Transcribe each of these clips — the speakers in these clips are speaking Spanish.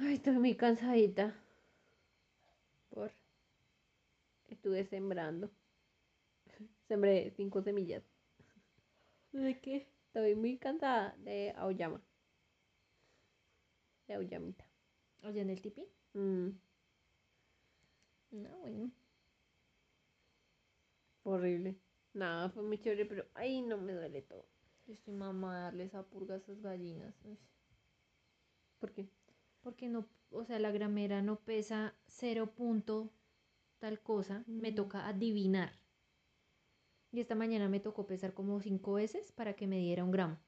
Ay, estoy muy cansadita. Por. Estuve sembrando. Sembré cinco semillas. ¿De qué? Estoy muy cansada de auyama. De auyamita. ¿Oye en el tipi? Mm, No, bueno. horrible. Nada, fue muy chévere, pero ay, no me duele todo. Yo estoy mamá a darles a purga a esas gallinas. ¿Por qué? Porque no, o sea, la gramera no pesa cero punto tal cosa. Me Mm. toca adivinar. Y esta mañana me tocó pesar como cinco veces para que me diera un gramo.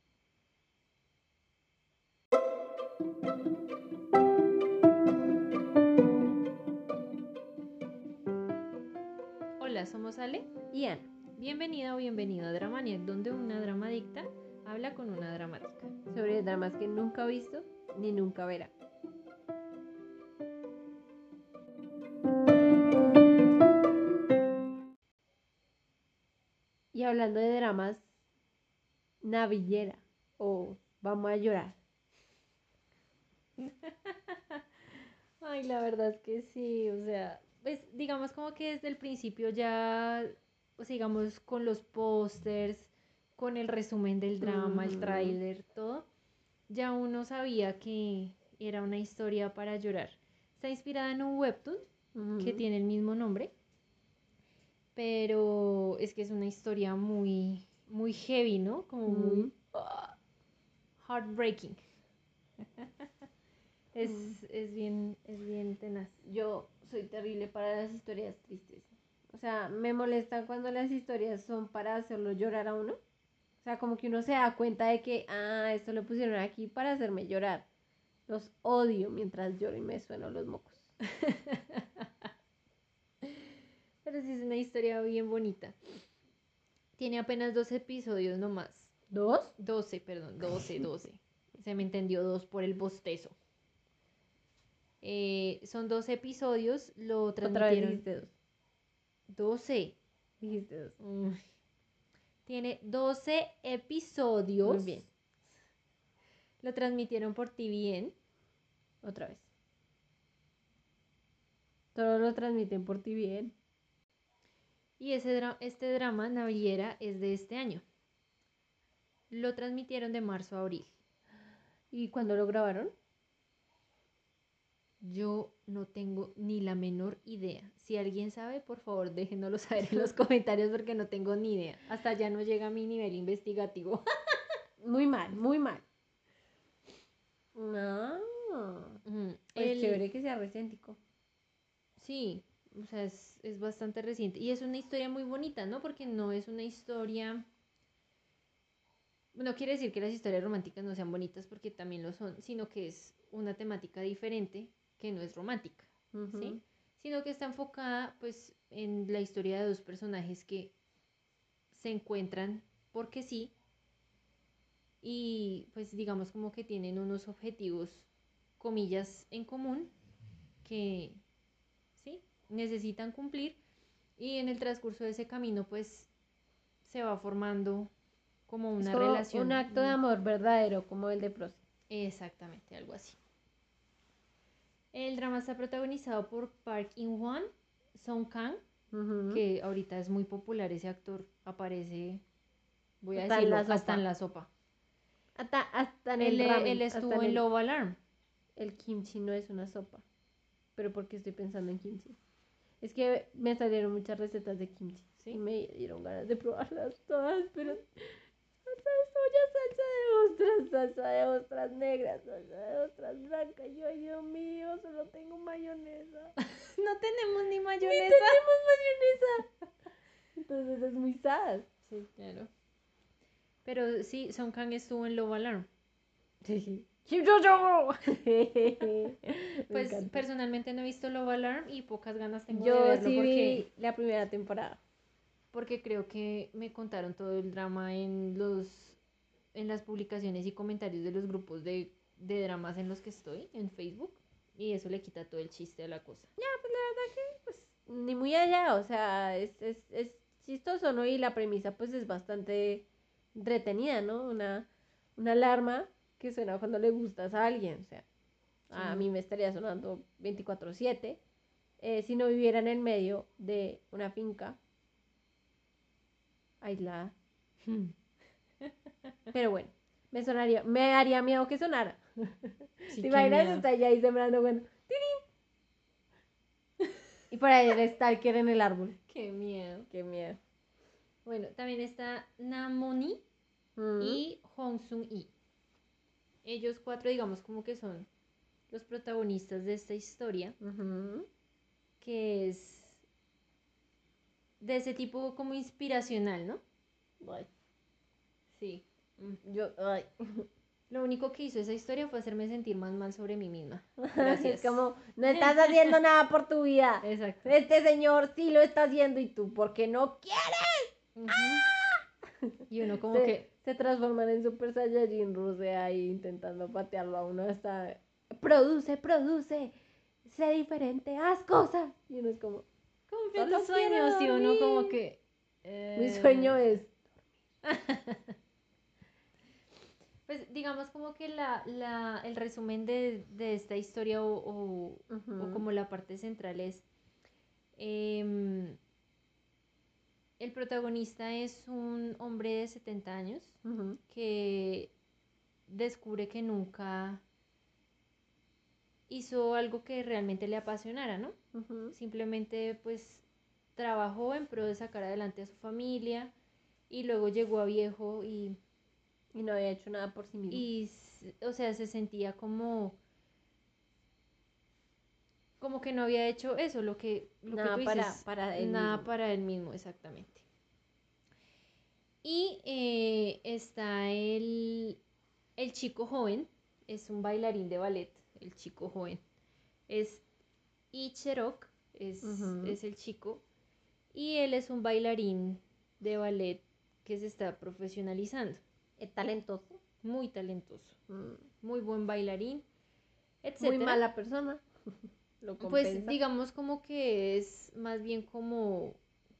Hola, somos Ale. Ian. Bienvenida o bienvenido a Dramaniac, donde una dramadicta habla con una dramática. Sobre dramas que nunca ha visto ni nunca verá. Y hablando de dramas, Navillera o Vamos a llorar. Ay, la verdad es que sí, o sea, pues digamos como que desde el principio ya, o sea, digamos con los pósters, con el resumen del drama, el tráiler, todo, ya uno sabía que era una historia para llorar. Está inspirada en un webtoon que tiene el mismo nombre, pero es que es una historia muy, muy heavy, ¿no? Como muy ah, heartbreaking. es, es bien, es bien tenaz. Yo soy terrible para las historias tristes. O sea, me molesta cuando las historias son para hacerlo llorar a uno. O sea, como que uno se da cuenta de que, ah, esto lo pusieron aquí para hacerme llorar. Los odio mientras lloro y me sueno los mocos. Pero sí es una historia bien bonita. Tiene apenas dos episodios nomás. ¿Dos? 12, perdón, 12, 12. Se me entendió dos por el bostezo. Eh, son dos episodios, lo Otra vez transmitieron. dijiste dos. 12. Dijiste dos. Tiene 12 episodios. Muy bien. Lo transmitieron por TVN. Otra vez. Todo lo transmiten por ti bien. Y ese dra- este drama, Navillera, es de este año. Lo transmitieron de marzo a abril. ¿Y cuándo lo grabaron? Yo no tengo ni la menor idea. Si alguien sabe, por favor, déjenoslo saber en los comentarios porque no tengo ni idea. Hasta allá no llega mi nivel investigativo. Muy mal, muy mal. No. Ujú. Pues El- chévere que sea recéntico. Sí, o sea, es, es bastante reciente. Y es una historia muy bonita, ¿no? Porque no es una historia... No quiere decir que las historias románticas no sean bonitas porque también lo son, sino que es una temática diferente que no es romántica, ¿sí? Sino que está enfocada pues en la historia de dos personajes que se encuentran porque sí y pues digamos como que tienen unos objetivos comillas en común que necesitan cumplir y en el transcurso de ese camino pues se va formando como una relación Un acto de amor verdadero, como el de Proce. Exactamente, algo así. El drama está protagonizado por Park In-won, Song Kang, que ahorita es muy popular ese actor, aparece, voy a Hasta decirlo, hasta en la sopa. Hasta, hasta en Él, el ramen, él hasta estuvo en en el, Love Alarm. el kimchi no es una sopa. Pero porque estoy pensando en kimchi. Es que me salieron muchas recetas de kimchi. ¿Sí? Y me dieron ganas de probarlas todas, pero salsa de soya, salsa de ostras, salsa de ostras negras, salsa de ostras blancas. Yo, Dios mío, solo tengo mayonesa. No tenemos ni ¡Ni mayonesa. tenemos mayonesa! Entonces es muy sad. Sí, claro. Pero sí, Song Kang estuvo en Love Alarm. Sí. Kim Yo-yo. Pues personalmente no he visto Love Alarm y pocas ganas tengo de verlo sí porque, vi la primera temporada. porque creo que me contaron todo el drama en los en las publicaciones y comentarios de los grupos de, de dramas en los que estoy en Facebook y eso le quita todo el chiste a la cosa. Ni muy allá, o sea, es, es, es chistoso, ¿no? Y la premisa pues es bastante entretenida, ¿no? Una, una alarma que suena cuando le gustas a alguien, o sea, A mí me estaría sonando 24/7. eh, si no viviera en el medio de una finca aislada. Pero bueno, me sonaría, me haría miedo que sonara. Sí, ¿Te imaginas? Está allá ahí sembrando, bueno, ¡tirín! Y por ahí el stalker en el árbol. Qué miedo. Qué miedo. Bueno, también está Namoni Mm. y Hong Sung Yi. Ellos cuatro, digamos, como que son los protagonistas de esta historia, que es de ese tipo como inspiracional, ¿no? Sí. Mm. yo, ay. Lo único que hizo esa historia fue hacerme sentir más mal sobre mí misma. Es Gracias. como, no estás haciendo nada por tu vida. Exacto. Este señor sí lo está haciendo y tú, porque no quieres? Y uno como que, se transforman en Super Saiyajin Ruse ahí intentando patearlo a uno hasta produce, produce, sé diferente, haz cosas. Y uno es como, Solo tus sueños y uno como que... mi eh, sueño es. Pues digamos como que la, la, el resumen de, de esta historia o, o- como la parte central es, em, el protagonista es un hombre de 70 años que descubre que nunca hizo algo que realmente le apasionara, ¿no? Simplemente pues trabajó en pro de sacar adelante a su familia y luego llegó a viejo y Y no había hecho nada por sí mismo. y, o sea, se sentía como, como que no había hecho eso, lo que, lo que nada tú para, dices, para él nada mismo. para él mismo, exactamente. Y eh, está el, el chico joven, es un bailarín de ballet, el chico joven. Es Icherok, es, es el chico, y él es un bailarín de ballet que se está profesionalizando Es talentoso. muy talentoso, Mm. muy buen bailarín, etc. Muy mala persona. Lo Pues digamos como que es más bien como,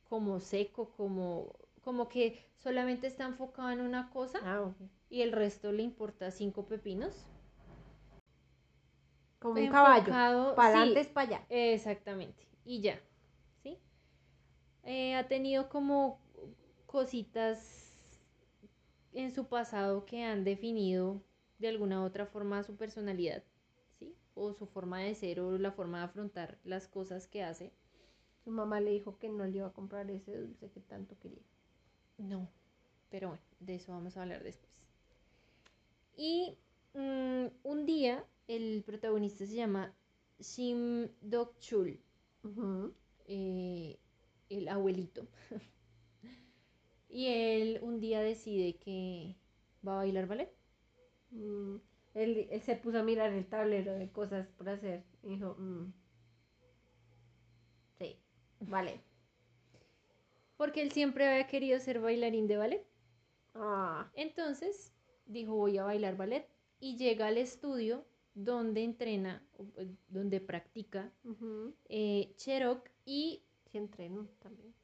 como seco, como, como que solamente está enfocado en una cosa Ah, y el resto le importa cinco pepinos. Como un caballo. Para adelante es para allá. Exactamente, y ya, ¿sí? Eh, ha tenido como cositas en su pasado que han definido de alguna u otra forma su personalidad. O su forma de ser o la forma de afrontar las cosas que hace. Su mamá le dijo que no le iba a comprar ese dulce que tanto quería. No, pero bueno, de eso vamos a hablar después. Y mm, un día el protagonista se llama Shim Dok Chul. Ujú. eh, el abuelito. y él un día decide que va a bailar ballet. Mm, Él, él se puso a mirar el tablero de cosas por hacer. Y dijo, mm, sí, vale. Porque él siempre había querido ser bailarín de ballet. Ah, Entonces dijo, voy a bailar ballet. Y llega al estudio donde entrena, donde practica ujú. eh, Cherok y sí entreno también.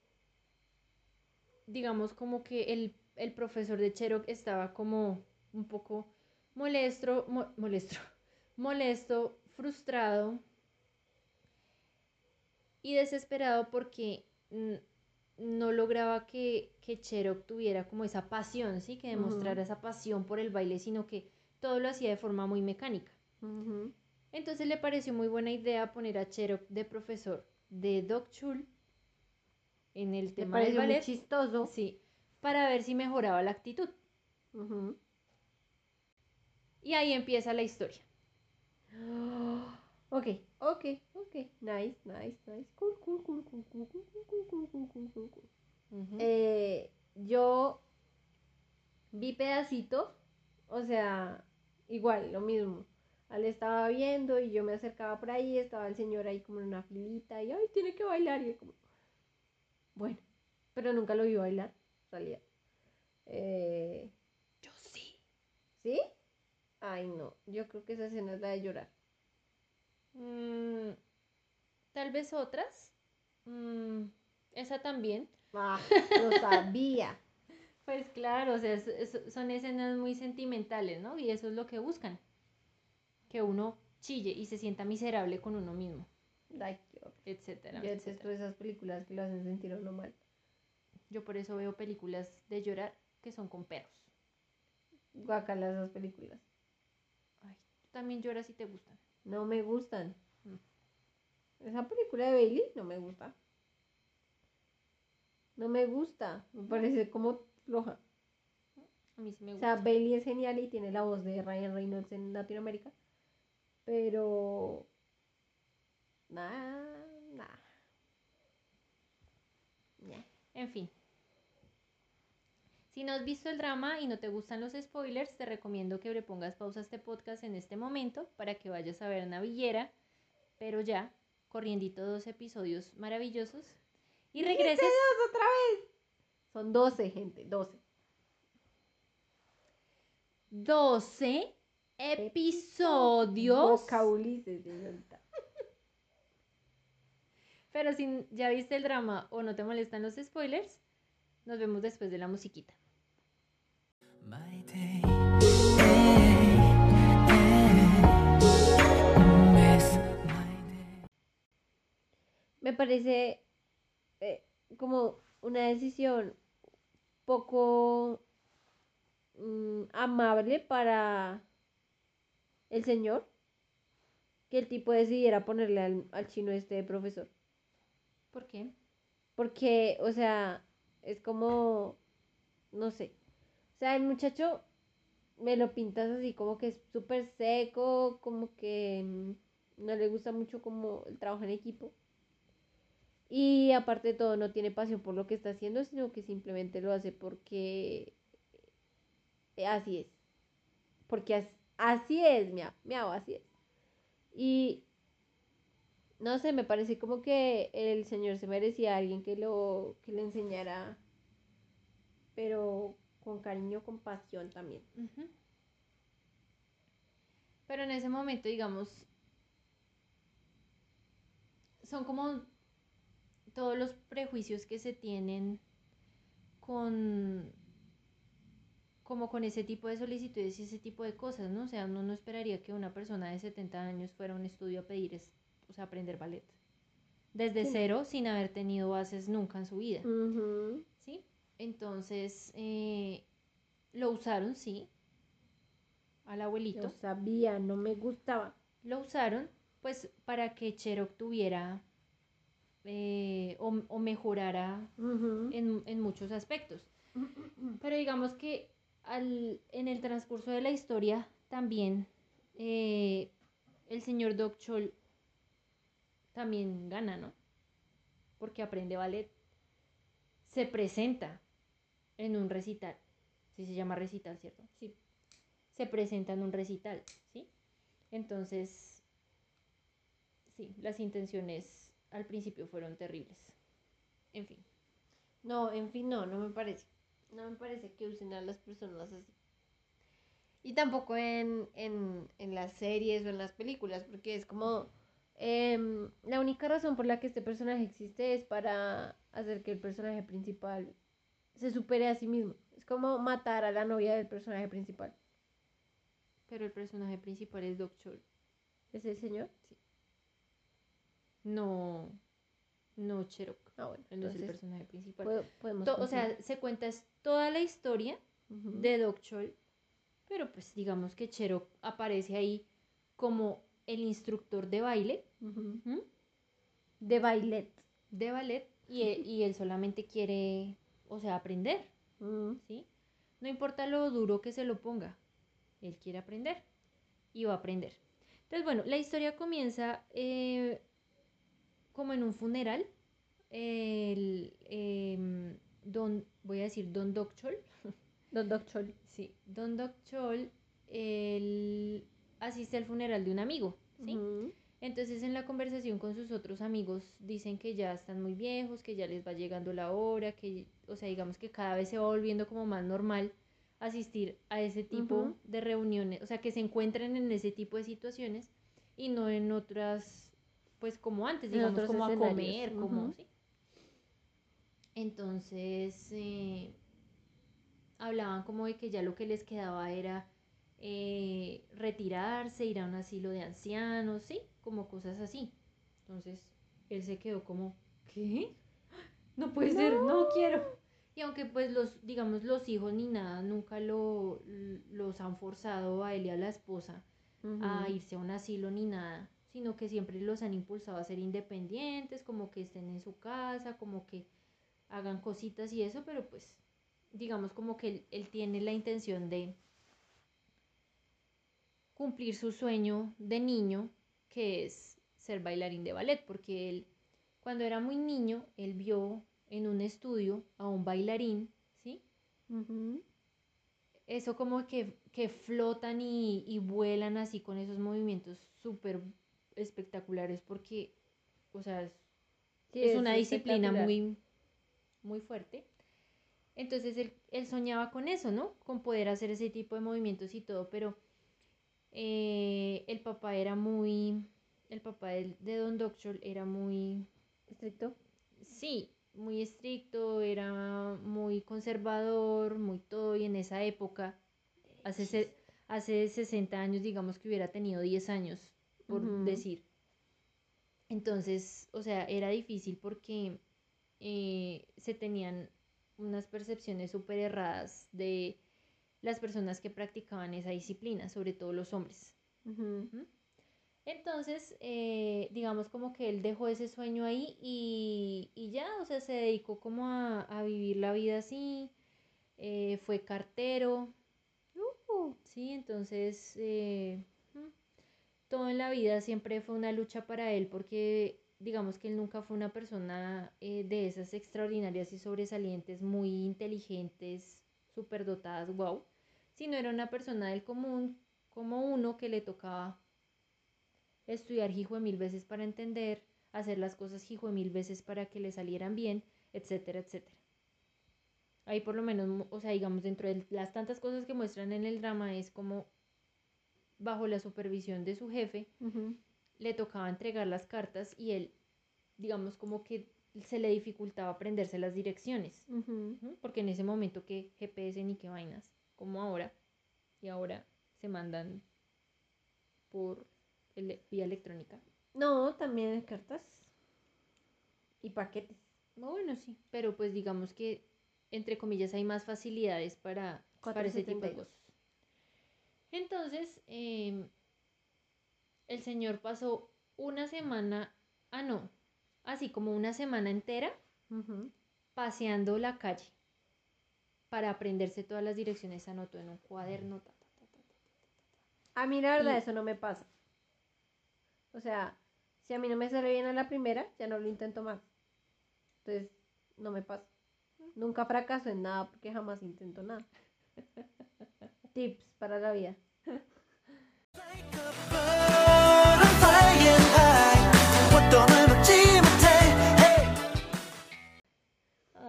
digamos como que el, el profesor de Cherok estaba como un poco molesto, mo- molesto, molesto, frustrado y desesperado porque no lograba que, que Cherok tuviera como esa pasión, ¿sí? Que demostrara esa pasión por el baile, sino que todo lo hacía de forma muy mecánica. Entonces le pareció muy buena idea poner a Cherok de profesor de Doc Chul en el tema del pareció muy ballet. chistoso. Sí, para ver si mejoraba la actitud. Y ahí empieza la historia. Ok, ok, ok. Nice, nice, nice. Cool, cool, cool, cool, cool, cool, cool, cool, cool, cool. Eh, yo vi pedacitos, o sea, igual, lo mismo. Al estaba viendo y yo me acercaba por ahí, estaba el señor ahí como en una filita y, ay, tiene que bailar. Y yo como, bueno, pero nunca lo vi bailar, en realidad. Eh, Yo sí. ¿Sí? Ay, no, yo creo que esa escena es la de llorar. Mm, tal vez otras. Mm, esa también. Ah, lo sabía. Pues claro, o sea, es- es- son escenas muy sentimentales, ¿no? Y eso es lo que buscan. Que uno chille y se sienta miserable con uno mismo, horror. etcétera, Yo etcétera. esas películas que lo hacen sentir a uno mal. Yo por eso veo películas de llorar que son con perros. Guacala esas películas. También lloras y te gustan. No me gustan. Esa película de Bailey no me gusta. No me gusta. Me parece como floja. A mí sí me O gusta. sea, Bailey es genial y tiene la voz de Ryan Reynolds en Latinoamérica. Pero. Nada, nada. Ñe. En fin. Si no has visto el drama y no te gustan los spoilers, te recomiendo que le pongas pausa a este podcast en este momento para que vayas a ver Navillera, pero ya, corriendito dos episodios maravillosos. Y regreses. ¡Dos otra vez! Son 12, gente, 12. 12 episodios. Vocaulices, señorita. Pero si ya viste el drama o no te molestan los spoilers, nos vemos después de la musiquita. Me parece eh, como una decisión poco mm, amable para el señor que el tipo decidiera ponerle al, al chino este de profesor. ¿Por qué? Porque, o sea, es como, no sé. O sea, el muchacho me lo pintas así como que es súper seco, como que mm, no le gusta mucho como el trabajo en equipo. Y aparte de todo, no tiene pasión por lo que está haciendo, sino que simplemente lo hace porque eh, así es. Porque as- así es, miau, miau, así es. Y no sé, me parece como que el señor se merecía a alguien que lo que le enseñara, pero con cariño, con pasión también. Pero en ese momento, digamos, son como todos los prejuicios que se tienen con como con ese tipo de solicitudes y ese tipo de cosas, ¿no? O sea, uno no esperaría que una persona de 70 años fuera a un estudio a pedir, o sea, aprender ballet. Desde Sí. cero, sin haber tenido bases nunca en su vida. Entonces, eh, lo usaron, sí, al abuelito. Yo sabía, no me gustaba. Lo usaron, pues, para que Cherok tuviera eh, o, o mejorara en, en muchos aspectos. Pero digamos que al, en el transcurso de la historia también eh, el señor Doc Chol también gana, ¿no? Porque aprende ballet. Se presenta en un recital. Sí se llama recital, ¿cierto? Sí. Se presenta en un recital, ¿sí? Entonces, sí, las intenciones al principio fueron terribles. En fin. No, en fin, no, no me parece. No me parece que usen a las personas así. Y tampoco en, en, en las series o en las películas, porque es como... em, la única razón por la que este personaje existe es para hacer que el personaje principal se supere a sí mismo. Es como matar a la novia del personaje principal. Pero el personaje principal es Doc Chol. ¿Es el señor? No, no Cherok. Ah, bueno. Él no es el entonces personaje principal. puedo- podemos To- o sea, se cuenta es toda la historia de Doc Chol, pero pues digamos que Cherok aparece ahí como el instructor de baile. De bailet. de ballet, y él, y él solamente quiere, o sea, aprender, Mm. ¿sí? No importa lo duro que se lo ponga, él quiere aprender y va a aprender. Entonces, bueno, la historia comienza eh, como en un funeral. El, em, don, voy a decir Don Doc Chol, Don Doc Chol. Sí, Don Doc Chol, él asiste al funeral de un amigo, ¿sí? Entonces en la conversación con sus otros amigos dicen que ya están muy viejos, que ya les va llegando la hora, que, o sea, digamos que cada vez se va volviendo como más normal asistir a ese tipo de reuniones, o sea, que se encuentren en ese tipo de situaciones y no en otras, pues como antes, digamos, como a comer, como. ¿sí? Entonces, eh, hablaban como de que ya lo que les quedaba era eh, retirarse, ir a un asilo de ancianos, ¿sí? Como cosas así. Entonces, él se quedó como, ¿qué? No puede ser, no quiero. Y aunque pues los, digamos, los hijos ni nada, nunca lo, los han forzado a él y a la esposa a irse a un asilo ni nada, sino que siempre los han impulsado a ser independientes, como que estén en su casa, como que hagan cositas y eso, pero pues digamos como que él, él tiene la intención de cumplir su sueño de niño, que es ser bailarín de ballet, porque él cuando era muy niño, él vio en un estudio a un bailarín, ¿sí? Eso como que, que flotan y, y vuelan así con esos movimientos súper espectaculares porque, o sea, es, Sí, es una disciplina muy, muy fuerte. Entonces él, él soñaba con eso, ¿no? Con poder hacer ese tipo de movimientos y todo, pero eh, el papá era muy, el papá del- de, Don Doctor era muy, estricto. sí, muy estricto, era muy conservador, muy todo, y en esa época, hace, se- hace 60 años, digamos que hubiera tenido 10 años, por decir. Entonces, o sea, era difícil porque eh, se tenían unas percepciones súper erradas de las personas que practicaban esa disciplina, sobre todo los hombres. Entonces, eh, digamos como que él dejó ese sueño ahí y, y ya, o sea, se dedicó como a, a vivir la vida así, eh, fue cartero, Uh, sí, entonces eh, mm, todo en la vida siempre fue una lucha para él porque digamos que él nunca fue una persona de esas extraordinarias y sobresalientes, muy inteligentes, superdotadas, wow, sino era una persona del común como uno que le tocaba estudiar hijo de mil veces para entender, hacer las cosas hijo de mil veces para que le salieran bien, etcétera, etcétera. Ahí por lo menos, o sea, digamos, dentro de las tantas cosas que muestran en el drama es como bajo la supervisión de su jefe, le tocaba entregar las cartas y él, digamos, como que se le dificultaba aprenderse las direcciones. Porque en ese momento que GPS ni qué vainas, como ahora, y ahora se mandan por ele- vía electrónica. No, también cartas. Y paquetes. No, Bueno, sí, pero pues digamos que, entre comillas, hay más facilidades para, para ese tipo de 472. cosas. Entonces, em, el señor pasó una semana, ah, no, así como una semana entera paseando la calle para aprenderse todas las direcciones, anotó en un cuaderno. ta, ta, ta, ta, ta. A mí la verdad Y- eso no me pasa. O sea, si a mí no me sale bien a la primera, ya no lo intento más. Entonces, no me pasa. Nunca fracaso en nada porque jamás intento nada. Tips para la vida.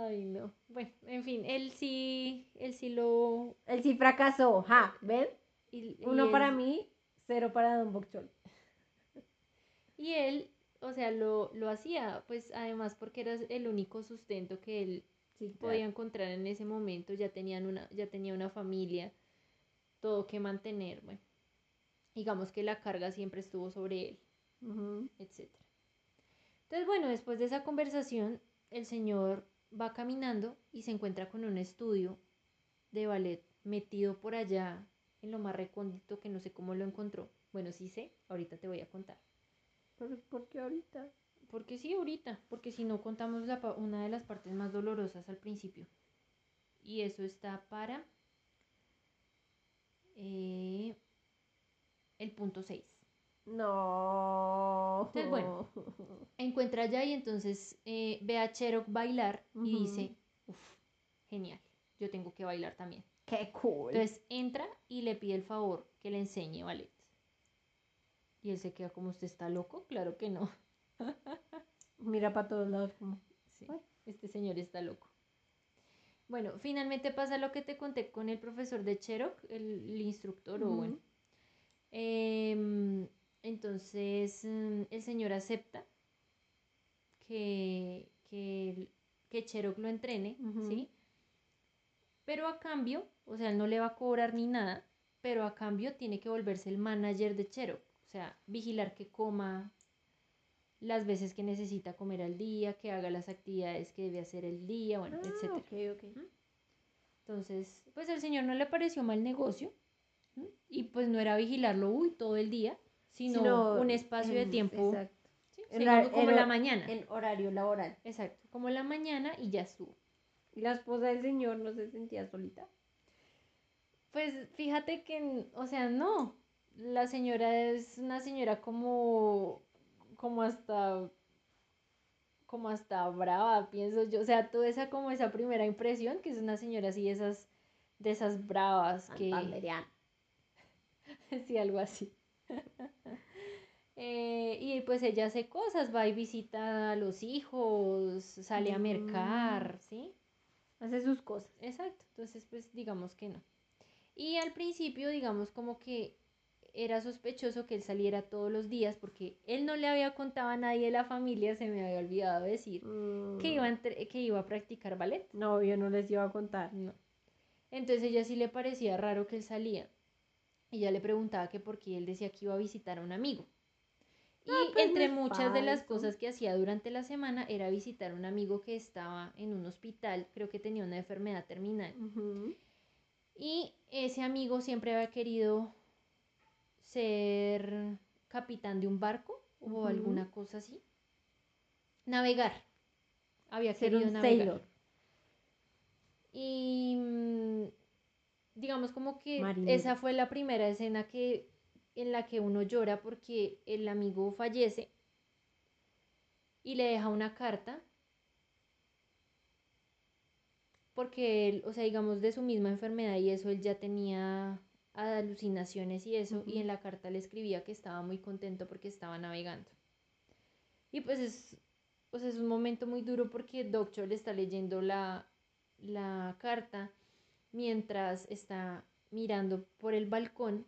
Ay, no. Bueno, en fin, él sí, él sí lo... Él sí fracasó. Ja, ¿ven? y- y Uno para mí, cero para Don Bokchol. Y él, o sea, lo, lo hacía, pues además porque era el único sustento que él Sí, podía encontrar en ese momento, ya tenían una, ya tenía una familia, todo que mantener, bueno, digamos que la carga siempre estuvo sobre él, Ujú. etc. Entonces, bueno, después de esa conversación, el señor va caminando y se encuentra con un estudio de ballet metido por allá en lo más recóndito que no sé cómo lo encontró. Bueno, sí sé, ahorita te voy a contar. Pero ¿por qué ahorita? Porque sí, ahorita, porque si no contamos la, una de las partes más dolorosas al principio. Y eso está para eh, el punto 6. No. Entonces, bueno. Encuentra allá y entonces eh, ve a Cherok bailar y dice, uff, genial, yo tengo que bailar también. Qué cool. Entonces entra y le pide el favor que le enseñe ballet. Y él se queda como, ¿usted está loco? Claro que no. Mira para todos lados como. Sí, este señor está loco. Bueno, finalmente pasa lo que te conté con el profesor de Cherok, el, el instructor, o Ujú. bueno. Em, entonces, mm, el señor acepta que, que, que Cherok lo entrene. ¿sí? Pero a cambio, o sea, él no le va a cobrar ni nada, pero a cambio tiene que volverse el manager de Cherok, o sea, vigilar que coma las veces que necesita comer al día, que haga las actividades que debe hacer el día, bueno, Ah, etcétera. ok, ok. Entonces, pues al señor no le pareció mal negocio y pues no era vigilarlo, uy, todo el día, sino, Sino un espacio de tiempo, Exacto. ¿sí? en Digamos, la- como en la mañana. En horario laboral. Exacto, como la mañana y ya estuvo. Y la esposa del señor no se sentía solita. Pues fíjate que, o sea, no. La señora es una señora como, como hasta, como hasta brava, pienso yo. O sea, toda esa como esa primera impresión, que es una señora así, esas, de esas bravas que, sí, algo así. Eh, y pues ella hace cosas, va y visita a los hijos, sale a Mm. mercar, ¿sí? Hace sus cosas. Exacto, entonces pues digamos que no. Y al principio digamos como que era sospechoso que él saliera todos los días porque él no le había contado a nadie de la familia, se me había olvidado decir, que iba a, que iba a practicar ballet. No, yo no les iba a contar. No. Entonces ella sí le parecía raro que él salía. Y ella le preguntaba que por qué él decía que iba a visitar a un amigo. Y pues entre muchas de las cosas que hacía durante la semana era visitar a un amigo que estaba en un hospital, creo que tenía una enfermedad terminal. Y ese amigo siempre había querido ser capitán de un barco o alguna cosa así. Navegar. Había Ser querido un navegar. sailor. Y mm, digamos como que Marinero. esa fue la primera escena que en la que uno llora porque el amigo fallece y le deja una carta porque él, o sea, digamos de su misma enfermedad y eso él ya tenía alucinaciones y eso y en la carta le escribía que estaba muy contento porque estaba navegando. Y pues es, pues es un momento muy duro porque Doctor le está leyendo la, la carta mientras está mirando por el balcón,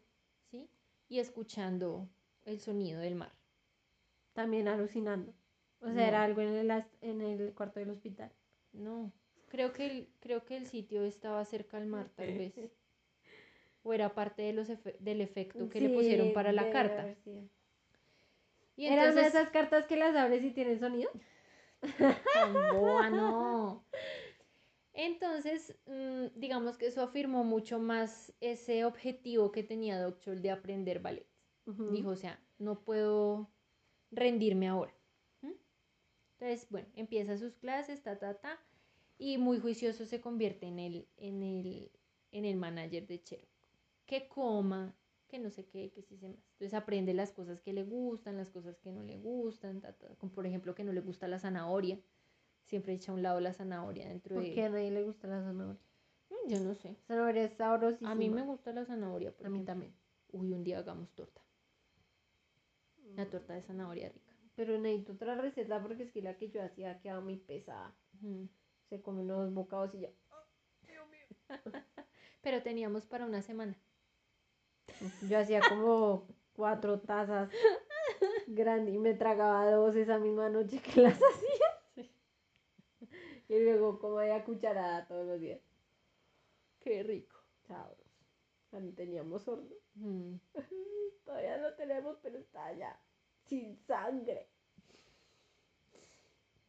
¿sí? Y escuchando el sonido del mar. También alucinando. O sea, No. era algo en el, en el cuarto del hospital. No, creo que el, creo que el sitio estaba cerca al mar, tal vez. O era parte de los efe- del efecto que le pusieron Sí, para la carta. haber sido. Y ¿Era una de entonces, esas cartas que las abres y tienen sonido? tan no. Entonces, mm, digamos que eso afirmó mucho más ese objetivo que tenía Doctor de aprender ballet. Dijo, o sea, no puedo rendirme ahora. Entonces, bueno, empieza sus clases, ta, ta, ta, y muy juicioso se convierte en el, en el, en el manager de Chero. Que coma, que no sé qué, que sí se más. Entonces aprende las cosas que le gustan, las cosas que no le gustan, ta, ta, como por ejemplo que no le gusta la zanahoria. Siempre echa a un lado la zanahoria dentro ¿Por de... qué a nadie le gusta la zanahoria? Mm, Yo no sé. Zanahoria es sabrosísima. A mí me gusta la zanahoria. por A mí ejemplo. también. Uy, un día hagamos torta. Una torta de zanahoria rica. Pero necesito otra receta porque es que la que yo hacía quedaba muy pesada. Se come unos bocados y ya. Pero teníamos para una semana. Yo hacía como cuatro tazas grandes y me tragaba dos esa misma noche que las hacía. Y luego como a cucharada todos los días. Qué rico. Sabros. No teníamos horno. Mm. Todavía no tenemos, pero está ya. Sin sangre.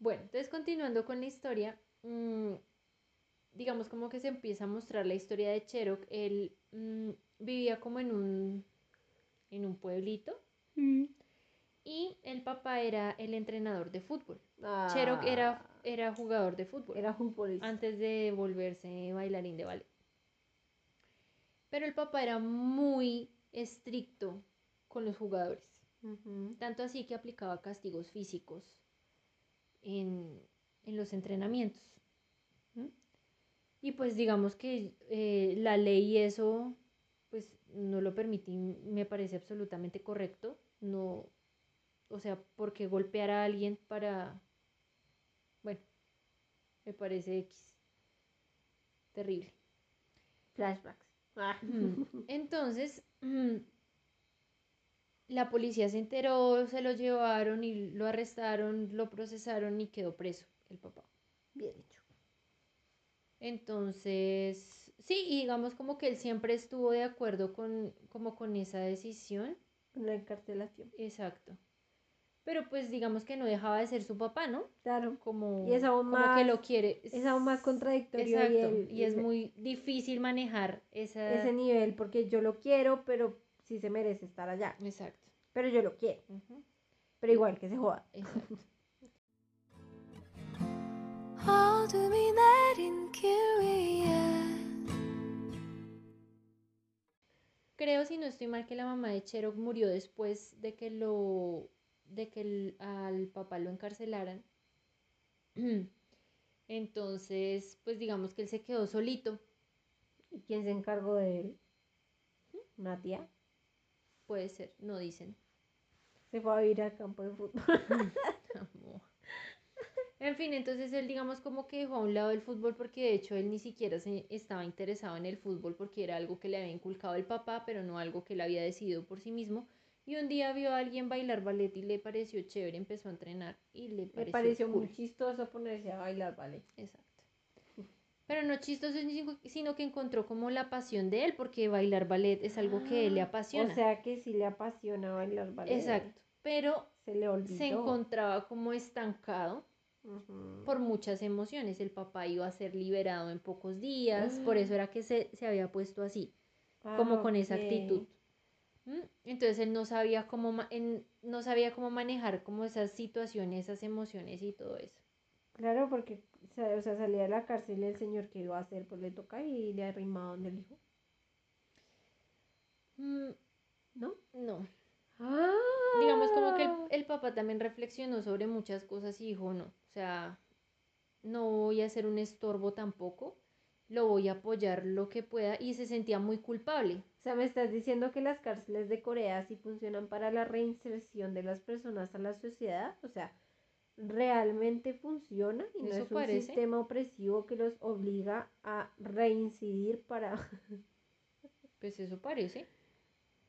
Bueno, entonces continuando con la historia, mm, digamos como que se empieza a mostrar la historia de Cherok. Él mm, vivía como en un, en un pueblito y el papá era el entrenador de fútbol. Cherok era, era jugador de fútbol. Era futbolista. antes de volverse bailarín de ballet. Pero el papá era muy estricto con los jugadores, tanto así que aplicaba castigos físicos en, en los entrenamientos. ¿m? Y pues digamos que eh, la ley eso pues no lo permite y me parece absolutamente correcto. No, o sea, porque golpear a alguien para, me parece X. Terrible. Flashbacks. Ah. Entonces, mm, la policía se enteró, se lo llevaron y lo arrestaron, lo procesaron y quedó preso el papá. Bien hecho. Entonces, Sí, y digamos como que él siempre estuvo de acuerdo con, como con esa decisión. Con la encarcelación. Exacto pero pues digamos que no dejaba de ser su papá, ¿no? Claro. Como, y es aún más, como que lo quiere. Es aún más contradictorio. Y, es muy difícil manejar esa... ese nivel porque yo lo quiero, pero sí se merece estar allá. Exacto. Pero yo lo quiero. Pero igual que se joda. Exacto. Creo, si no estoy mal, que la mamá de Cherok murió después de que lo de que el- al papá lo encarcelaran. Entonces, pues digamos que él se quedó solito. ¿Y quién se encargó de él? Una tía. Puede ser, no dicen. Se fue a vivir al campo de fútbol. En fin, entonces él digamos como que dejó a un lado el fútbol porque de hecho él ni siquiera se estaba interesado en el fútbol porque era algo que le había inculcado el papá, pero no algo que él había decidido por sí mismo. Y un día vio a alguien bailar ballet y le pareció chévere, empezó a entrenar y le pareció, pareció cool. muy chistoso ponerse a bailar ballet. Exacto. Pero no chistoso, sino- que encontró como la pasión de él, porque bailar ballet es algo que él le apasiona. O sea que sí le apasiona bailar ballet. Exacto. Pero Se le olvidó. se encontraba como estancado por muchas emociones. El papá iba a ser liberado en pocos días, por eso era que se, se había puesto así, como Ah, con esa actitud. ¿Mm? Entonces él no sabía cómo en- no sabía cómo manejar como esas situaciones, esas emociones y todo eso. Claro, porque o sea, salía de la cárcel y el señor que iba a hacer, pues le toca y le arrimaba donde el hijo. Mm, ¿No? no. Ah, digamos como que el, el papá también reflexionó sobre muchas cosas y dijo, no, o sea, no voy a ser un estorbo tampoco, lo voy a apoyar lo que pueda y se sentía muy culpable. O sea, me estás diciendo que las cárceles de Corea sí funcionan para la reinserción de las personas a la sociedad. O sea, realmente funciona y no Eso es un parece. sistema opresivo que los obliga a reincidir para... Pues eso parece.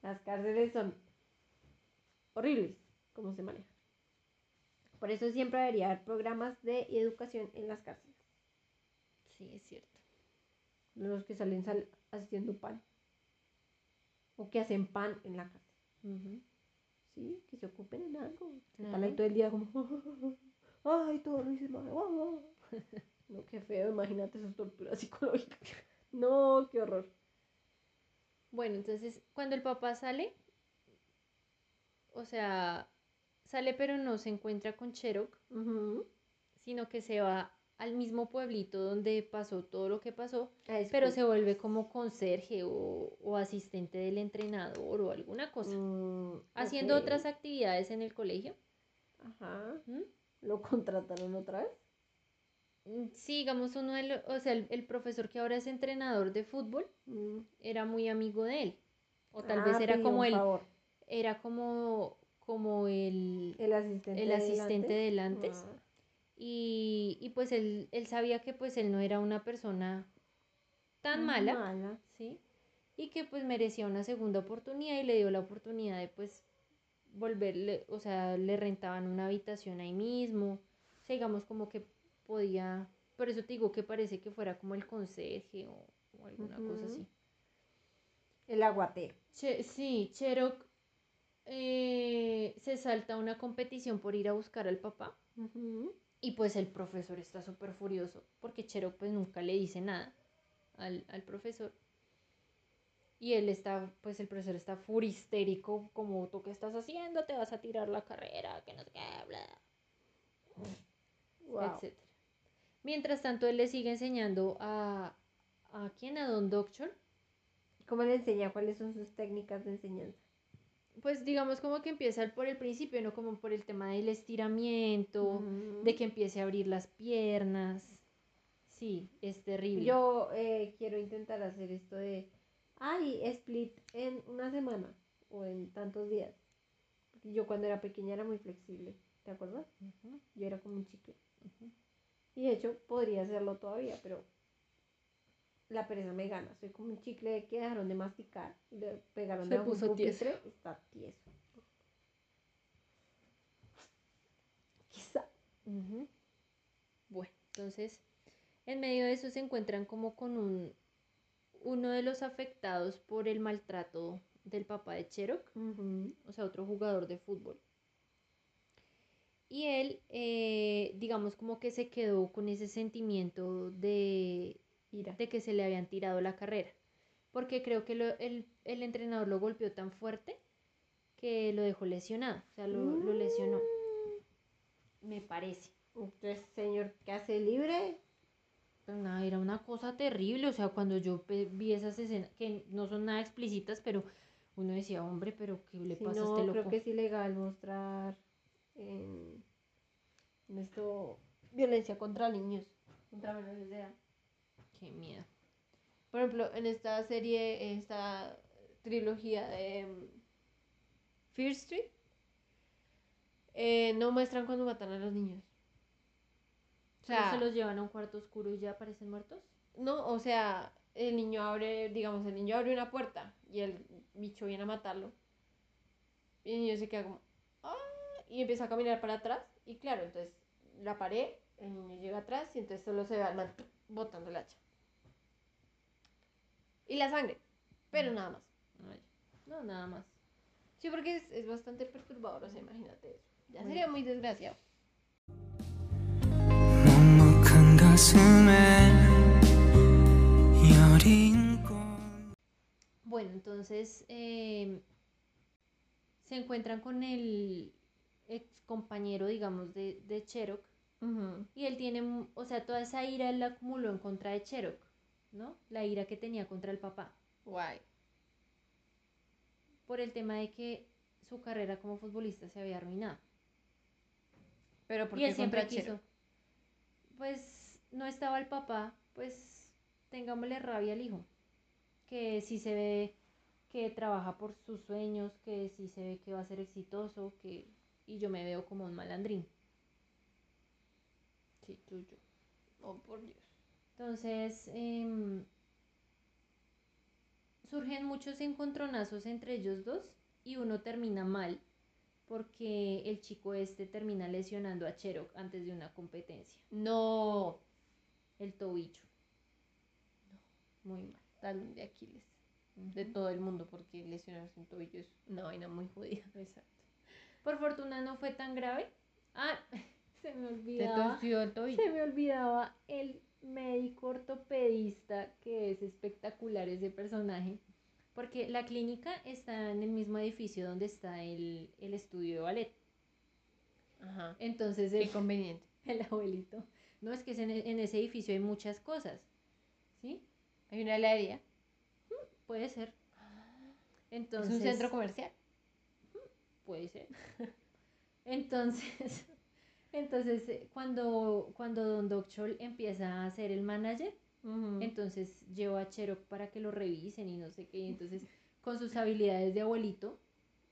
Las cárceles son horribles cómo se manejan. Por eso siempre debería haber programas de educación en las cárceles. Sí, es cierto. Los que salen sal- haciendo pan. O que hacen pan en la. Ujú. Sí, que se ocupen en algo. Se Claro. Están ahí todo el día como, ay, todo lo hice mal. ah". No, qué feo, imagínate esas torturas psicológicas. No, qué horror. Bueno, entonces cuando el papá sale, o sea, sale pero no se encuentra con Cherok, sino que se va al mismo pueblito donde pasó todo lo que pasó, Ah, pero se vuelve como conserje o, o asistente del entrenador o alguna cosa, Mm, haciendo otras actividades en el colegio. Ajá. ¿Mm? ¿Lo contrataron otra vez? Mm, Sí, digamos, uno de o sea, el, el profesor que ahora es entrenador de fútbol Mm. era muy amigo de él. O tal Ah, vez era como el, favor. era como, como el, El asistente. el asistente del del antes. Ah. Y, y pues él, él sabía que pues él no era una persona tan mala, Mala. ¿sí? Y que pues merecía una segunda oportunidad y le dio la oportunidad de pues volverle, o sea, le rentaban una habitación ahí mismo, o sea, digamos como que podía, por eso te digo que parece que fuera como el conserje o, o alguna cosa así. El aguatero. Che- sí, Cherok eh, se salta una competición por ir a buscar al papá. Y pues el profesor está súper furioso porque Cherok pues nunca le dice nada al, al profesor. Y él está, pues el profesor está furistérico, como tú qué estás haciendo, te vas a tirar la carrera, que no sé qué, bla, Wow. etc. Mientras tanto, él le sigue enseñando a, ¿a quién? A Don Doctor. ¿Cómo le enseña cuáles son sus técnicas de enseñanza? Pues digamos como que empieza por el principio, no como por el tema del estiramiento, de que empiece a abrir las piernas. Sí, es terrible. Yo eh, quiero intentar hacer esto de, ay, split en una semana o en tantos días. Porque yo cuando era pequeña era muy flexible, ¿te acuerdas? Yo era como un chicle. Y de hecho podría hacerlo todavía, pero la pereza me gana. Soy como un chicle que dejaron de masticar le pegaron Se de un puso tieso. pupitre, Está tieso. Quizá. Bueno, entonces, en medio de eso se encuentran como con un, uno de los afectados por el maltrato del papá de Cherok, o sea, otro jugador de fútbol. Y él, eh, digamos, como que se quedó con ese sentimiento de, Ira. de que se le habían tirado la carrera. Porque creo que lo- el, el entrenador lo golpeó tan fuerte que lo dejó lesionado. O sea, lo, lo lesionó. Me parece. Entonces, señor, ¿qué hace libre? Pero nada, era una cosa terrible. O sea, cuando yo vi esas escenas, que no son nada explícitas, pero uno decía, hombre, pero ¿qué le pasa a este loco? creo que es ilegal mostrar en, en esto violencia contra niños, contra menores de edad. Qué miedo. Por ejemplo, en esta serie, en esta trilogía de mm, Fear Street, eh, no muestran cuando matan a los niños. O ¿Solo sea, se los llevan a un cuarto oscuro y ya aparecen muertos? no, o sea, el niño abre, digamos, el niño abre una puerta y el bicho viene a matarlo. Y el niño se queda como, "Ah", y empieza a caminar para atrás. Y claro, entonces la pared, el niño llega atrás y entonces solo se ve al man botando el hacha. Y la sangre. Pero nada más. No, nada más. Sí, porque es, es bastante perturbador, o sea, imagínate eso. Ya sería muy desgraciado. Bueno, entonces em, se encuentran con el ex compañero, digamos, de, de Cherok. Y él tiene, o sea, toda esa ira él la acumuló en contra de Cherok. ¿No? La ira que tenía contra el papá. Guay. Por el tema de que su carrera como futbolista se había arruinado. Pero porque él siempre quiso. Pues no estaba el papá, pues tengámosle rabia al hijo. Que si se ve que trabaja por sus sueños, que si se ve que va a ser exitoso, que y yo me veo como un malandrín. Sí, tuyo. Oh, por Dios. Entonces, em, surgen muchos encontronazos entre ellos dos y uno termina mal porque el chico este termina lesionando a Cherok antes de una competencia, No. el tobillo. Muy mal. Talón de Aquiles. De todo el mundo, porque lesionarse un tobillo es una vaina muy jodida. Exacto. Por fortuna no fue tan grave. Ah, se me olvidaba. el tobillo. Se me olvidaba el médico ortopedista, que es espectacular ese personaje. Porque la clínica está en el mismo edificio donde está el, el estudio de ballet. Ajá. Entonces Qué el, conveniente. el abuelito. No, es que es en, en ese edificio hay muchas cosas. ¿Sí? Hay una heladería. Puede ser. Es Entonces, un centro comercial. Puede ser. Entonces, entonces eh, cuando, cuando Don Docchol empieza a ser el manager, entonces lleva a Cherok para que lo revisen y no sé qué. y entonces, con sus habilidades de abuelito,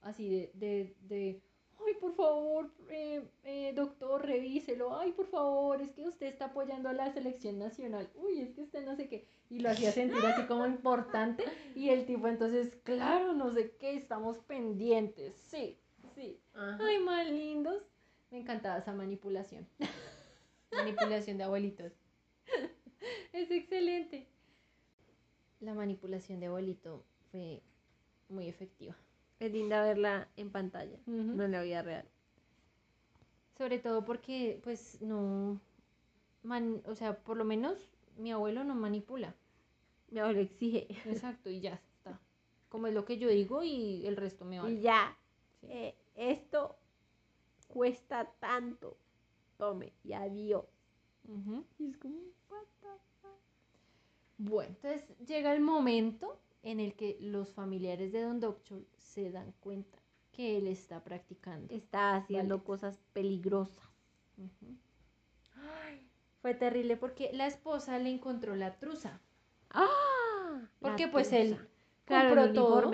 así de, de, de ay, por favor, eh, eh, doctor, revíselo. Ay, por favor, es que usted está apoyando a la selección nacional. Uy, es que usted no sé qué. Y lo hacía sentir así como importante. Y el tipo, entonces, claro, no sé qué, estamos pendientes. Sí, sí. Ajá. Ay, más lindos. Me encantaba esa manipulación. Manipulación de abuelitos. Es excelente. La manipulación de abuelito fue muy efectiva. Es linda verla en pantalla, no en la vida real. Sobre todo porque, pues, no. man- o sea, por lo menos mi abuelo no manipula. Mi abuelo exige. Exacto, y ya está. Como es lo que yo digo y el resto me vale. Y ya. Sí. eh, esto cuesta tanto. Tome y adiós. Y es como, what the fuck? Bueno, entonces llega el momento en el que los familiares de Don Doctor se dan cuenta que él está practicando. Está haciendo Ballet. cosas peligrosas. Ay, fue terrible porque la esposa le encontró la truza. ¡Ah! Porque pues él truza. Claro, compró el todo.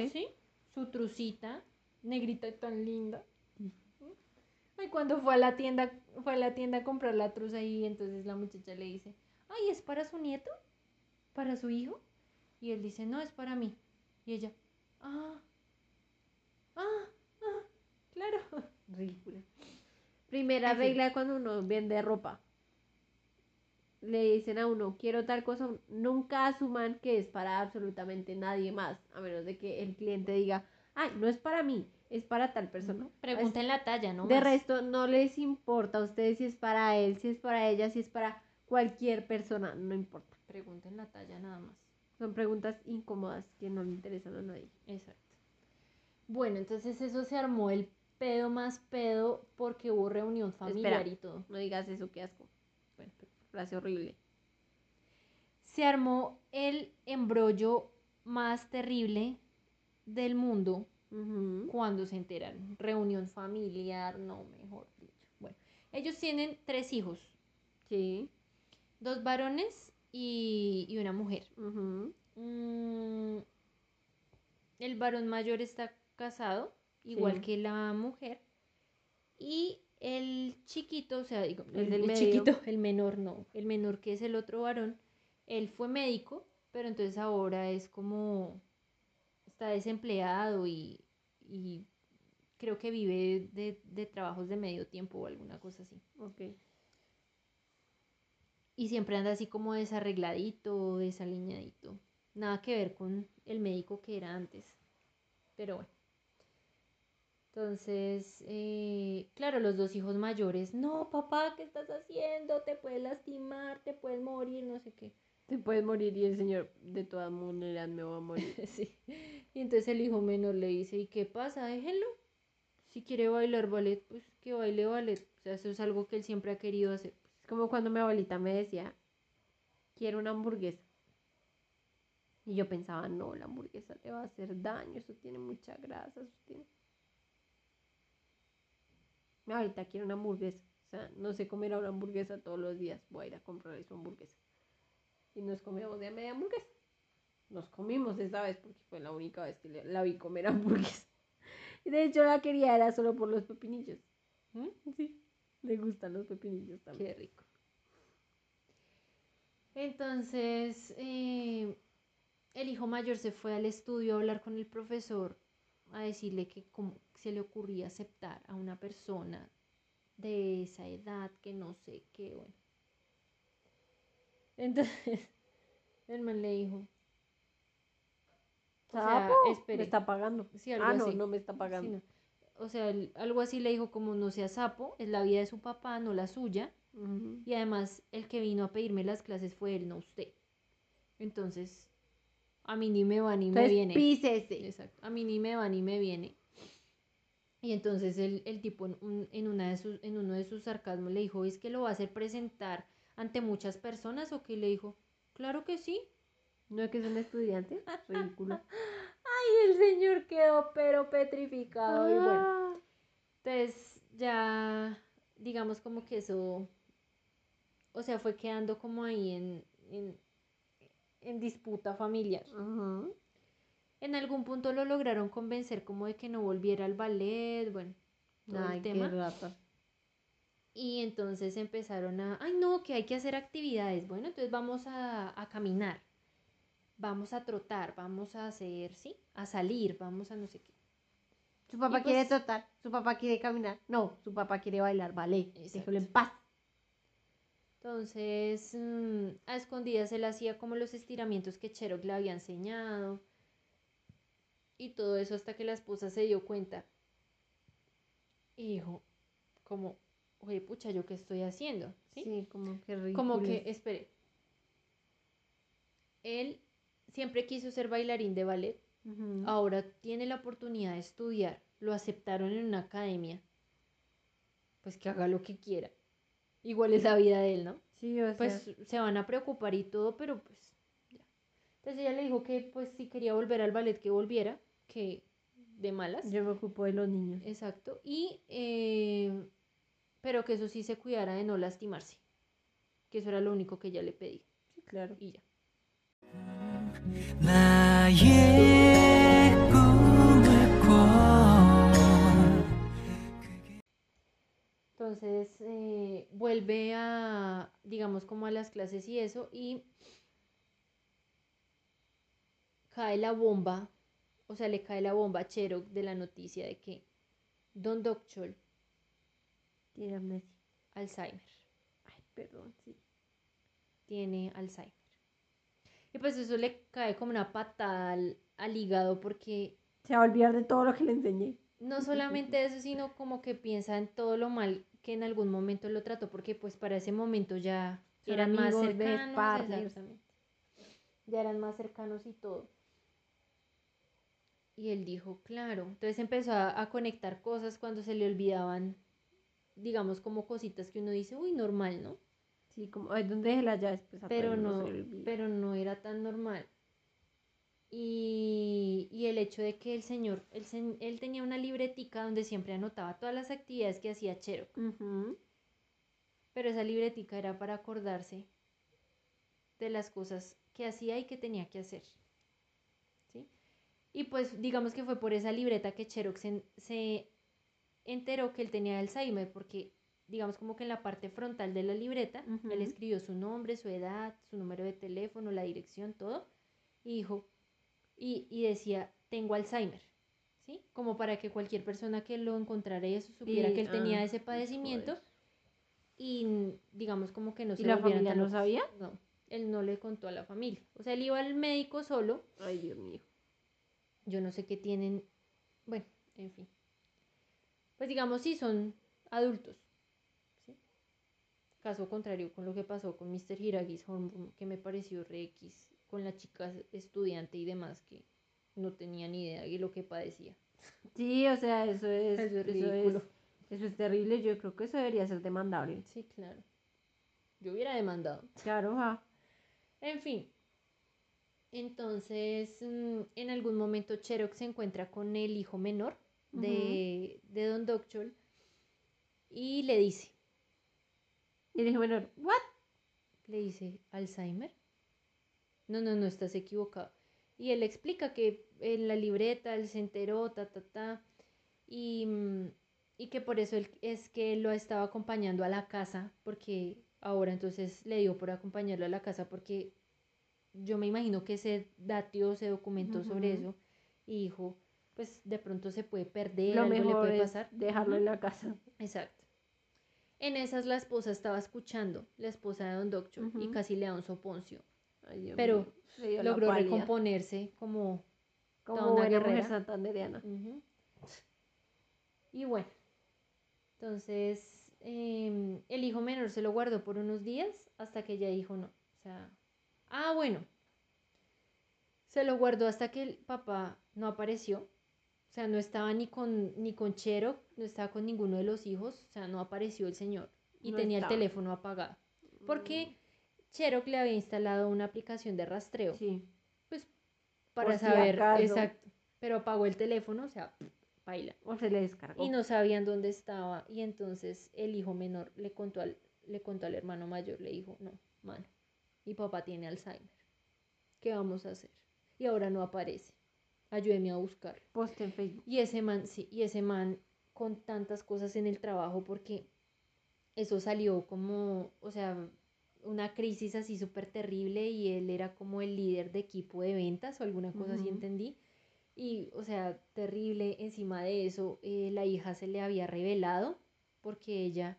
Su trucita, negrita y tan linda. Ay, cuando fue a la tienda, fue a la tienda a comprar la truza y entonces la muchacha le dice, ay, ¿es para su nieto? ¿Para su hijo? Y él dice, no, es para mí. Y ella, ah, ah, ah, claro. Ridícula. Primera regla cuando uno vende ropa. le dicen a uno, quiero tal cosa, nunca asuman que es para absolutamente nadie más, a menos de que el cliente diga, ay, no es para mí, es para tal persona. Pregunten la talla, ¿no? De más. resto, no les importa a ustedes si es para él, si es para ella, si es para cualquier persona, no importa. Pregunten la talla nada más. Son preguntas incómodas que no le interesan a nadie. Exacto. Bueno, entonces eso se armó el pedo más pedo porque hubo reunión familiar Espera. y todo. No digas eso, qué asco. Bueno, Frase horrible. se armó el embrollo más terrible del mundo Cuando se enteraron. Reunión familiar, no, mejor dicho. Bueno, ellos tienen tres hijos, Sí. dos varones y, y una mujer. Mm, el varón mayor está casado, igual Sí. que la mujer. Y el chiquito, o sea, digo, El el, del el medio. chiquito, el menor no, el menor que es el otro varón, él fue médico, pero entonces ahora es como, está desempleado y, y creo que vive de, de trabajos de medio tiempo o alguna cosa así. Ok. Y siempre anda así como desarregladito, desaliñadito. Nada que ver con el médico que era antes. Pero bueno. Entonces, eh, claro, los dos hijos mayores, no, papá, ¿qué estás haciendo? Te puedes lastimar, te puedes morir, no sé qué. Te puedes morir y el señor, de todas maneras, me va a morir. Sí. Y entonces el hijo menor le dice, ¿y qué pasa? Déjenlo. Si quiere bailar ballet, pues que baile ballet. O sea, eso es algo que él siempre ha querido hacer. Es como cuando mi abuelita me decía, quiero una hamburguesa. Y yo pensaba, no, la hamburguesa te va a hacer daño, eso tiene mucha grasa, eso tiene... Mi abuelita quiere una hamburguesa. O sea, no se comerá una hamburguesa todos los días. Voy a ir a comprar su hamburguesa. Y nos comíamos de media hamburguesa. Nos comimos esa vez porque fue la única vez que la vi comer hamburguesa. Y de hecho la quería era solo por los pepinillos. ¿Mm? Sí, le gustan los pepinillos también. Qué rico. Entonces, eh, el hijo mayor se fue al estudio a hablar con el profesor, a decirle que cómo se le ocurría aceptar a una persona de esa edad, que no sé qué, bueno. Entonces, el man le dijo, o sea, ¿Sapo? espere. Me está pagando. Sí, algo ah, no, así. no me está Sí, pagando. no. O sea, el- algo así le dijo como no sea sapo, es la vida de su papá, no la suya. Y además, el que vino a pedirme las clases fue él, no usted. Entonces, a mí ni me va ni me viene. pícese. Exacto. A mí ni me va ni me viene. Y entonces el, el tipo en, un- en una de sus, en uno de sus sarcasmos le dijo, ¿es que lo va a hacer presentar ante muchas personas? ¿O que le dijo? Claro que sí. ¿No es que es un estudiante? Ridículo. Y el señor quedó pero petrificado. Y bueno, Ah. Entonces ya, digamos como que eso, o sea, fue quedando como ahí en, en, en disputa familiar. En algún punto lo lograron convencer como de que no volviera al ballet, bueno, todo Ay, el qué tema. rata. Y entonces empezaron a, ay no, que hay que hacer actividades. Bueno, entonces vamos a, a caminar, vamos a trotar, vamos a hacer, sí, a salir, vamos a no sé qué. Su papá Y quiere pues- trotar, su papá quiere caminar. No, su papá quiere bailar ballet. Déjelo en paz. Entonces, mm, a escondidas él hacía como los estiramientos que Cherok le había enseñado. Y todo eso hasta que la esposa se dio cuenta. Y dijo, como, oye, pucha, ¿yo qué estoy haciendo? ¿Sí? Sí, como que ridículo. Como que, espere. Él siempre quiso ser bailarín de ballet. Ahora tiene la oportunidad de estudiar. Lo aceptaron en una academia. Pues que haga lo que quiera. Igual es la vida de él, ¿no? Sí, o sea, pues se van a preocupar y todo, pero pues ya. Entonces ella le dijo que pues si quería volver al ballet que volviera, que de malas. yo me ocupo de los niños. Exacto. Y eh, pero que eso sí se cuidara de no lastimarse. Que eso era lo único que ella le pedía. Sí, claro. Y ya. Entonces eh, vuelve a, digamos, como a las clases y eso, y cae la bomba, o sea, le cae la bomba a Cherok de la noticia de que Don Dokchol tiene. Alzheimer. Ay, perdón, sí. Tiene Alzheimer. Y pues eso le cae como una patada al, al hígado porque Se va a olvidar de todo lo que le enseñé. no solamente eso, sino como que piensa en todo lo mal que en algún momento lo trató, porque pues para ese momento ya Son eran más amigos, cercanos. partners. Ya eran más cercanos y todo. Y él dijo, claro. Entonces empezó a, a conectar cosas cuando se le olvidaban, digamos, como cositas que uno dice, uy, normal, ¿no? Sí, como, ay, ¿dónde dejé las llaves? Pues pero no, pero no era tan normal. Y, y el hecho de que el señor, él, se- él tenía una libretica donde siempre anotaba todas las actividades que hacía Chero, pero esa libretica era para acordarse de las cosas que hacía y que tenía que hacer. ¿sí? Y pues digamos que fue por esa libreta que Chero se, se enteró que él tenía Alzheimer, porque digamos como que en la parte frontal de la libreta, él escribió su nombre, su edad, su número de teléfono, la dirección, todo, y dijo, y, y decía, tengo Alzheimer, ¿sí? Como para que cualquier persona que lo encontrara y eso supiera Y- que él tenía ah, ese padecimiento joder. y digamos como que no ¿Y se la volvieran familia no sabía? No, él no le contó a la familia. O sea, él iba al médico solo, Ay, Dios mío. yo no sé qué tienen, bueno, en fin. Pues digamos, sí, son adultos. Caso contrario con lo que pasó con Mr. Hiragis Hornbloom, que me pareció re X, con la chica estudiante y demás que no tenía ni idea de lo que padecía. Sí, o sea, eso es, Eso es eso ridículo. es, eso es terrible. Yo creo que eso debería ser demandable. Sí, claro. Yo hubiera demandado. Claro, ja. En fin. Entonces, mm, en algún momento Cherok se encuentra con el hijo menor de, de Don Docchol y le dice, Y dije, bueno, ¿what? le dice, ¿Alzheimer? No, no, no, estás equivocado. Y él explica que en la libreta él se enteró, ta, ta, ta, y, mm, y que por eso él, es que él lo estaba acompañando a la casa, porque ahora entonces le dio por acompañarlo a la casa, porque yo me imagino que se datió, se documentó sobre eso, y dijo, pues de pronto se puede perder, Lo algo le mejor es pasar. dejarlo en la casa. Exacto. En esas la esposa estaba escuchando, la esposa de Don Doctor, y casi le da un soponcio. Ay, Pero Logró recomponerse como... Como toda una mujer guerrera. Ujú. Y bueno, entonces em, el hijo menor se lo guardó por unos días hasta que ella dijo no. O sea, ah, bueno. Se lo guardó hasta que el papá no apareció. O sea, no estaba ni con, ni con Chero, no estaba con ninguno de los hijos. O sea, no apareció el señor. Y No tenía estaba. el teléfono apagado. Porque Cherok le había instalado una aplicación de rastreo Sí. pues para Por si saber acaso. exacto pero apagó el teléfono o sea baila O se le descargó. y no sabían dónde estaba y entonces el hijo menor le contó al le contó al hermano mayor le dijo no mano mi papá tiene Alzheimer qué vamos a hacer y ahora no aparece ayúdeme a buscarlo Post en Facebook. y ese man sí y ese man con tantas cosas en el trabajo porque eso salió como o sea una crisis así súper terrible y él era como el líder de equipo de ventas o alguna cosa así Ujú. entendí. Y, o sea, terrible. Encima de eso, eh, la hija se le había revelado porque ella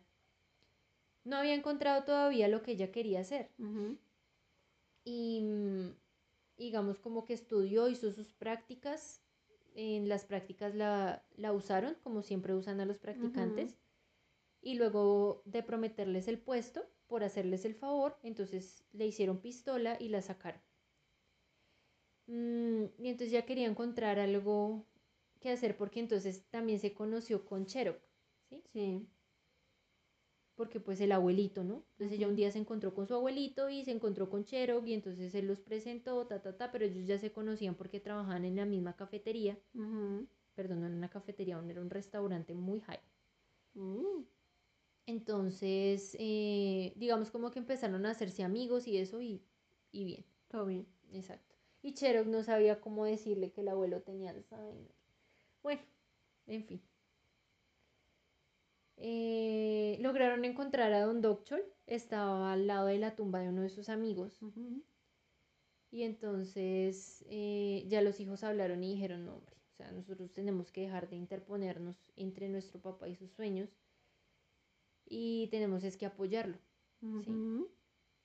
no había encontrado todavía lo que ella quería hacer. Y mm, digamos como que estudió, hizo sus prácticas. En las prácticas la, la usaron, como siempre usan a los practicantes. Y luego de prometerles el puesto, por hacerles el favor, entonces le hicieron pistola y la sacaron. Mm, y entonces ya quería encontrar algo que hacer porque entonces también se conoció con Cherok, ¿sí? Sí. Porque pues el abuelito, ¿no? Entonces ella un día se encontró con su abuelito y se encontró con Cherok y entonces él los presentó, ta, ta, ta, pero ellos ya se conocían porque trabajaban en la misma cafetería, perdón, no era una cafetería, era un restaurante muy high. Mm. Entonces, eh, digamos como que empezaron a hacerse amigos y eso y, y bien, Todo bien. exacto. Y Cherok no sabía cómo decirle que el abuelo tenía Alzheimer. Bueno, en fin. Eh, lograron encontrar a Don Docchol, estaba al lado de la tumba de uno de sus amigos. Y entonces eh, ya los hijos hablaron y dijeron, no, hombre, o sea, nosotros tenemos que dejar de interponernos entre nuestro papá y sus sueños y tenemos es que apoyarlo. Ujú.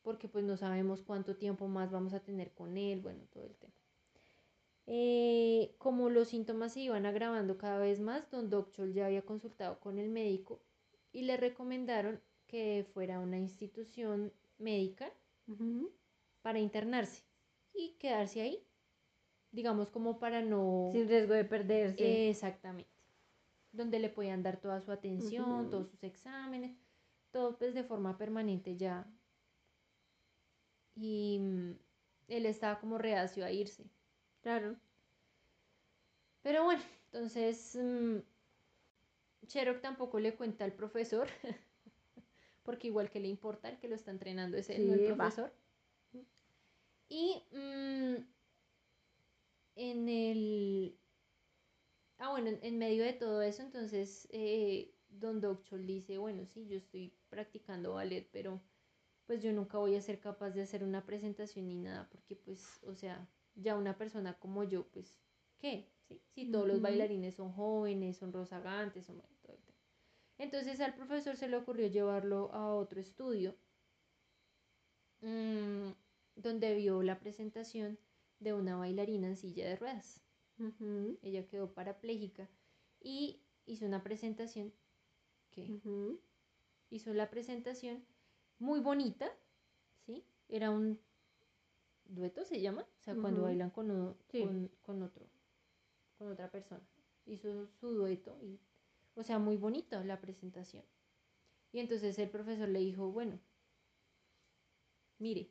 porque pues no sabemos cuánto tiempo más vamos a tener con él, bueno, todo el tema. Eh, como los síntomas se iban agravando cada vez más, don Doctor ya había consultado con el médico y le recomendaron que fuera a una institución médica para internarse y quedarse ahí, digamos como para no... Sin riesgo de perderse. Exactamente. Donde le podían dar toda su atención, todos sus exámenes, todo pues de forma permanente ya. Y mm, él estaba como reacio a irse. Claro. Pero bueno, entonces Sherlock tampoco le cuenta al profesor, porque igual que le importa, el que lo está entrenando es él, no el va. profesor. Y mm, en el... Ah, bueno, en, en medio de todo eso, entonces eh, Don Doctor dice, bueno, sí, yo estoy practicando ballet, pero pues yo nunca voy a ser capaz de hacer una presentación ni nada, porque pues, o sea, ya una persona como yo, pues, ¿qué? ¿Sí? Si todos los bailarines son jóvenes, son rozagantes, son todo el tema. Entonces al profesor se le ocurrió llevarlo a otro estudio, mm, donde vio la presentación de una bailarina en silla de ruedas. Ella quedó parapléjica y hizo una presentación que hizo la presentación muy bonita, ¿sí? Era un dueto, se llama, o sea, cuando bailan con, o- Sí. con, con otro, con otra persona. Hizo su dueto y, o sea, muy bonita la presentación. Y entonces el profesor le dijo, bueno, mire,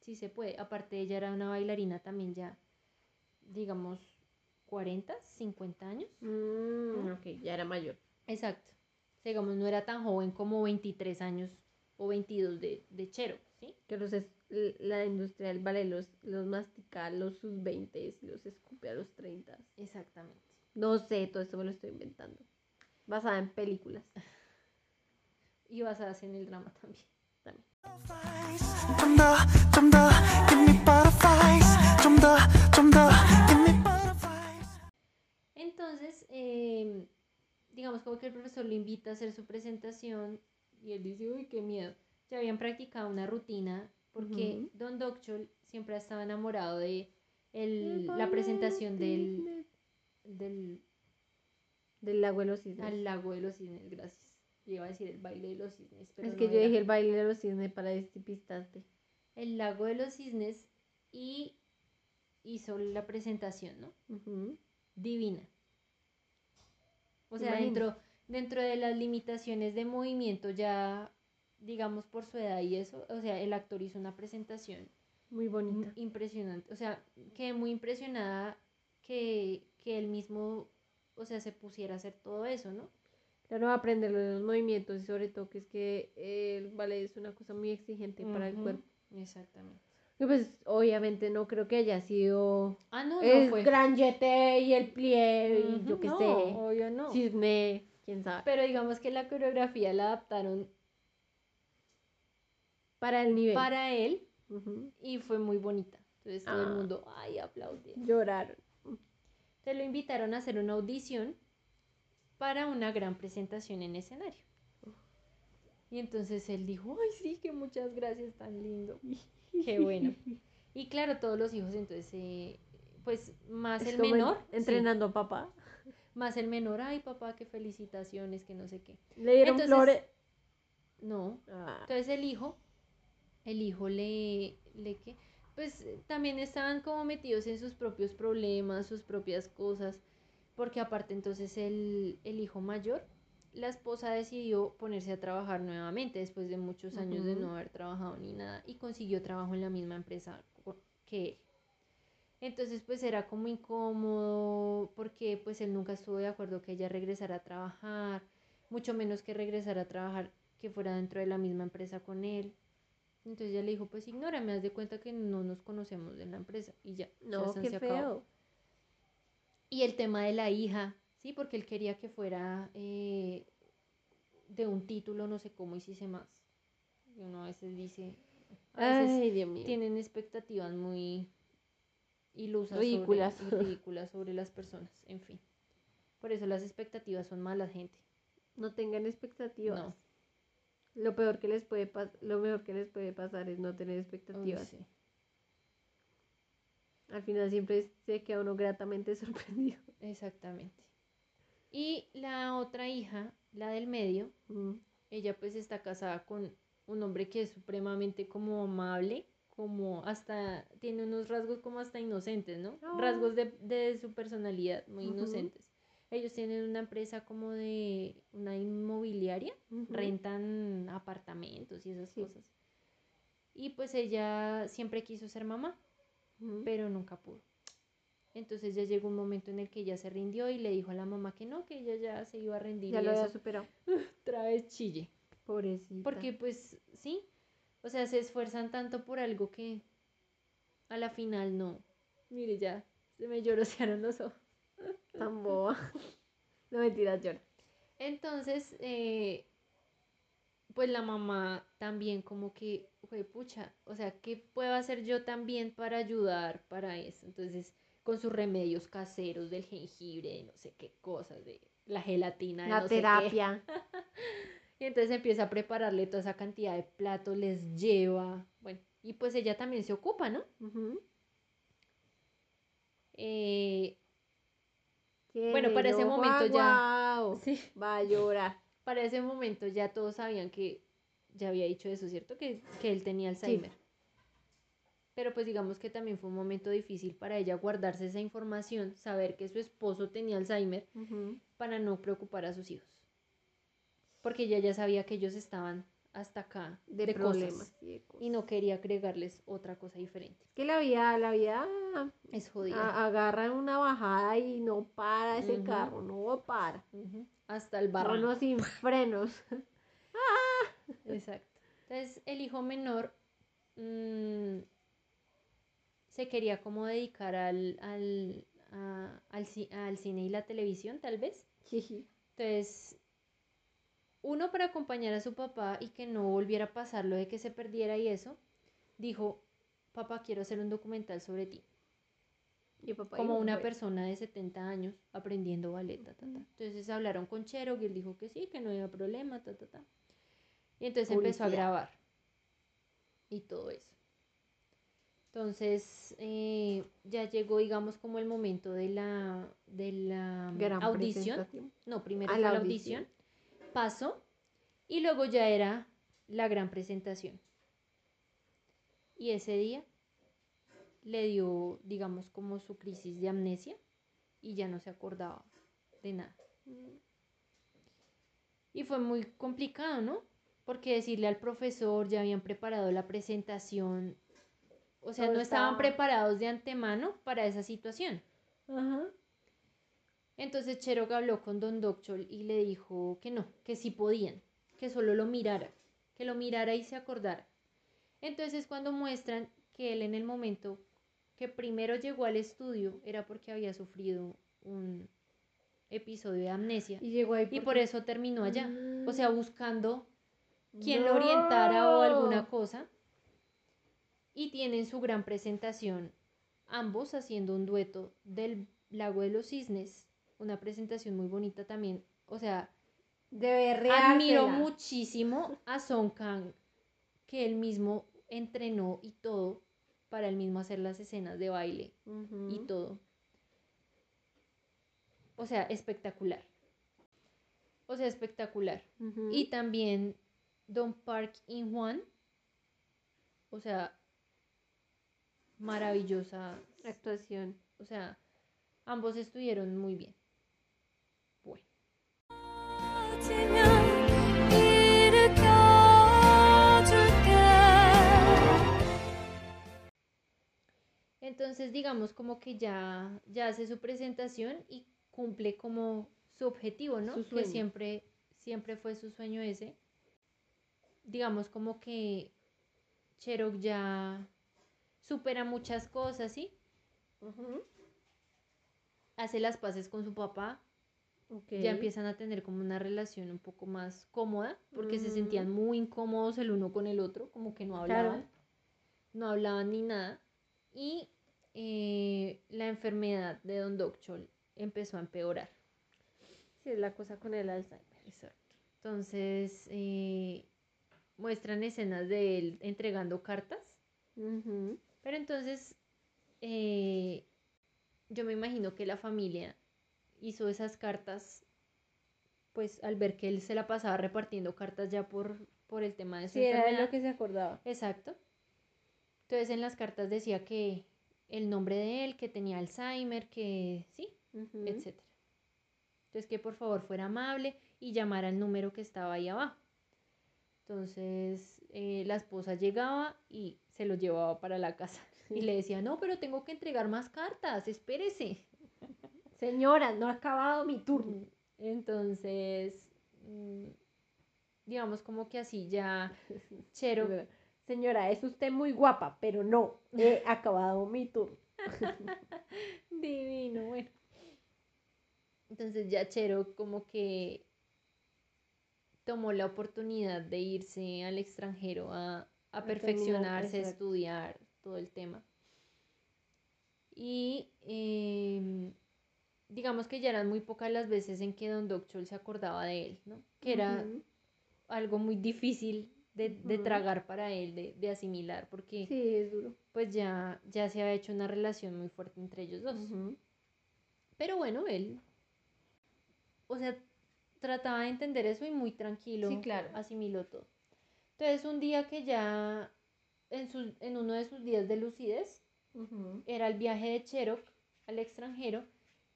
si se puede. Aparte ella era una bailarina también ya, digamos, 40, 50 años. Mm, ok, ya era mayor. Exacto. O sea, digamos, no era tan joven como 23 años o 22 de, de chero, ¿sí? Que los es- la industrial vale los, los mastica los sus 20 y los escupe a los 30. Exactamente. No sé, todo esto me lo estoy inventando. Basada en películas. y basadas en el drama también. también. Entonces, eh, digamos como que el profesor lo invita a hacer su presentación y él dice, uy, qué miedo. Ya habían practicado una rutina porque. Don Doctor siempre estaba enamorado de el- la presentación del, del Del lago de los cisnes. al lago de los cisnes, gracias. Yo iba a decir el baile de los cisnes, pero es que no yo era. dije el baile de los cisnes para despistarte. el lago de los cisnes y hizo la presentación, ¿no? Divina. O sea, Imagínate. dentro, dentro de las limitaciones de movimiento ya, digamos por su edad y eso, o sea, el actor hizo una presentación Muy bonita. impresionante. O sea, quedé muy impresionada que, que él mismo, o sea, se pusiera a hacer todo eso, ¿no? Claro, aprender los movimientos y sobre todo que es que el ballet es una cosa muy exigente para el cuerpo. Exactamente. Y pues obviamente no creo que haya sido Ah, no, no el fue. gran jeté y el plié y yo qué no, sé, obvio no. cisne, quién sabe, Pero digamos que la coreografía la adaptaron para el nivel. para él y fue muy bonita. Entonces todo el Ah. mundo, ay, aplaudía. Lloraron. Entonces lo invitaron a hacer una audición para una gran presentación en escenario. Y entonces él dijo, ay, sí, que muchas gracias, tan lindo. Qué bueno. Y claro, todos los hijos, entonces, eh, pues más Es el como en- menor, sí, entrenando a papá. más el menor, ay, papá, qué felicitaciones, que no sé qué. Le dieron Entonces- flores. No, Ah, Entonces el hijo, el hijo le, le que, pues eh, también estaban como metidos en sus propios problemas, sus propias cosas, porque aparte entonces el, el hijo mayor, la esposa decidió ponerse a trabajar nuevamente después de muchos años de no haber trabajado ni nada y consiguió trabajo en la misma empresa que él. Entonces pues era como incómodo porque pues él nunca estuvo de acuerdo que ella regresara a trabajar, mucho menos que regresara a trabajar que fuera dentro de la misma empresa con él. Entonces ella le dijo, pues ignórame, haz de cuenta que no nos conocemos en la empresa y ya. no, se- qué se acabó. feo. Y el tema de la hija, sí, porque él quería que fuera eh, de un título, no sé cómo hiciese más. Y uno a veces dice, a veces Ay, Dios mío. tienen expectativas muy ilusas Ridículas. Sobre, y ridículas sobre las personas, en fin. Por eso las expectativas son malas, gente. No tengan expectativas. No. Lo peor que les puede lo mejor que les puede pasar es no tener expectativas. sí. Al final siempre se queda uno gratamente sorprendido. Exactamente. Y la otra hija, la del medio, Mm. ella pues está casada con un hombre que es supremamente como amable, como hasta tiene unos rasgos como hasta inocentes, ¿no? Ah. Rasgos de, de su personalidad muy inocentes. Ellos tienen una empresa como de una inmobiliaria, rentan apartamentos y esas Sí. cosas. Y pues ella siempre quiso ser mamá, pero nunca pudo. Entonces ya llegó un momento en el que ella se rindió y le dijo a la mamá que no, que ella ya se iba a rendir Ya y lo había superado. otra vez chille. Pobrecita. Porque pues sí, o sea, se esfuerzan tanto por algo que a la final no. Mire, ya se me llorosearon los ojos. Tan boba. No mentiras, llora. Entonces, eh, pues la mamá también como que, fue pucha, o sea, ¿qué puedo hacer yo también para ayudar para eso? Entonces, con sus remedios caseros del jengibre, de no sé qué cosas, de la gelatina, de La no sé qué. terapia. Y entonces empieza a prepararle toda esa cantidad de platos, les lleva, bueno, y pues ella también se ocupa, ¿no? Eh, Bueno, para ese momento ya- sí. Va a llorar. para ese momento ya todos sabían que ya había dicho eso, ¿cierto? Que, que él tenía Alzheimer. Pero pues digamos que también fue un momento difícil para ella guardarse esa información, saber que su esposo tenía Alzheimer para no preocupar a sus hijos. Porque ella ya sabía que ellos estaban hasta acá De, de, problemas. y de cosas. y no quería agregarles otra cosa diferente. Que la vida, la vida Es jodida. a- agarra una bajada y no para ese carro, no para. Hasta el No, barranco. no sin frenos. Exacto. Entonces, el hijo menor mm, se quería como dedicar al, al, a- al, al cine y la televisión, tal vez. Entonces, uno para acompañar a su papá y que no volviera a pasar lo de que se perdiera y eso, dijo, papá, quiero hacer un documental sobre ti. Y papá Como una persona de 70 años aprendiendo ballet, ta, ta, ta. Entonces hablaron con Chero y él dijo que sí, que no había problema, ta, ta, ta. Y entonces empezó a grabar y todo eso. Entonces eh, ya llegó, digamos, como el momento de la, de la Gran audición. No, primero A fue la la audición. audición, pasó y luego ya era la gran presentación. Y ese día le dio, digamos, como su crisis de amnesia y ya no se acordaba de nada. Y fue muy complicado, ¿no? Porque decirle al profesor, ya habían preparado la presentación, o sea, Todo no estaban estaba- preparados de antemano para esa situación. Ajá. Entonces Cherok habló con Don Docchol y le dijo que no, que sí podían, que solo lo mirara, que lo mirara y se acordara. Entonces cuando muestran que él en el momento que primero llegó al estudio era porque había sufrido un episodio de amnesia Y llegó ahí y por eso terminó allá, o sea, buscando quien lo orientara o alguna cosa. Y tienen su gran presentación, ambos haciendo un dueto del Lago de los Cisnes, una presentación muy bonita también. O sea, Debe admiro muchísimo a Song Kang, que él mismo entrenó y todo para él mismo hacer las escenas de baile y todo. O sea, espectacular. O sea, espectacular. Y también Don Park In Juan. O sea, maravillosa. actuación. O sea, ambos estuvieron muy bien. Entonces digamos como que ya, ya hace su presentación y cumple como su objetivo, ¿no? Su Que sueño. siempre, siempre fue su sueño ese. Digamos como que Cherok ya supera muchas cosas, ¿sí? Hace las paces con su papá, Ya empiezan a tener como una relación un poco más cómoda, porque se sentían muy incómodos el uno con el otro, como que no Claro. hablaban, no hablaban ni nada. Y eh, la enfermedad de Don Docchol empezó a empeorar. Sí, es la cosa con el Alzheimer. Exacto. Entonces, eh, muestran escenas de él entregando cartas. Pero entonces, eh, yo me imagino que la familia hizo esas cartas, pues al ver que él se la pasaba repartiendo cartas ya por, por el tema de su Sí, era de lo que se acordaba. Exacto. Entonces en las cartas decía que el nombre de él, que tenía Alzheimer, que sí, etcétera. Entonces que por favor fuera amable y llamara al número que estaba ahí abajo. Entonces eh, la esposa llegaba y se lo llevaba para la casa. Y le decía, no, pero tengo que entregar más cartas, espérese. Señora, no ha acabado mi turno. Entonces, mm, digamos como que así ya Chero Señora, es usted muy guapa, pero no, he acabado mi turno. Divino, bueno. Entonces ya Chero como que tomó la oportunidad de irse al extranjero a, a perfeccionarse, a estudiar todo el tema. Y em, digamos que ya eran muy pocas las veces en que Don Docchol se acordaba de él, ¿no? Que era algo muy difícil de, tragar para él, de, de asimilar, porque Sí, es duro. pues ya, ya se había hecho una relación muy fuerte entre ellos dos. Pero bueno, él, o sea, trataba de entender eso y muy tranquilo Sí, claro. asimiló todo. Entonces, un día que ya, en, sus- en uno de sus días de lucidez, era el viaje de Cherok al extranjero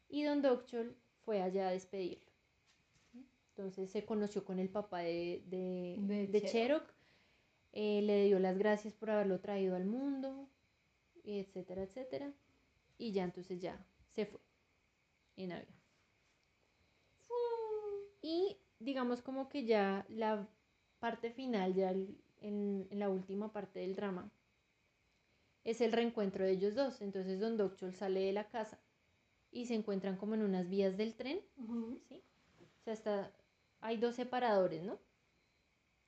y Don Docchol fue allá a despedirlo. Entonces se conoció con el papá de, de, De de Cherok. Eh, le dio las gracias por haberlo traído al mundo, etcétera, etcétera. Y ya entonces ya se fue en avión. Y digamos como que ya la parte final, ya el- en, en la última parte del drama, es el reencuentro de ellos dos. Entonces Don Docchol sale de la casa y se encuentran como en unas vías del tren. ¿sí? O sea, está, hay dos separadores, ¿no?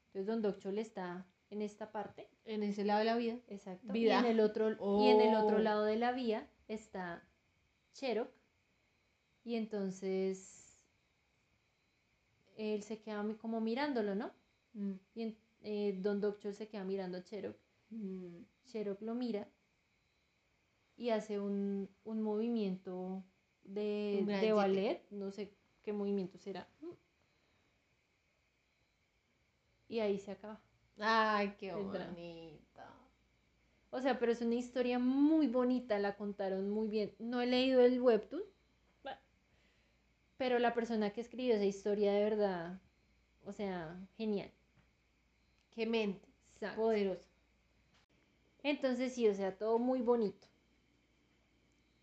Entonces Don Docchol está en esta parte, En ese lado de la vida. exacto, Vida. y en el otro y en el otro Oh. lado de la vía está Cherok y entonces él se queda como mirándolo, ¿no? Mm. Y en- eh, Don Docchol se queda mirando a Cherok Mm. Cherok lo mira y hace un, un movimiento de, de ballet, no sé qué movimiento será. Y ahí se acaba. Ay, qué bonita. O sea, pero es una historia muy bonita, la contaron muy bien. No he leído el webtoon, pero la persona que escribió esa historia de verdad, o sea, genial. Qué mente. Exacto. Poderosa. Entonces sí, o sea, todo muy bonito.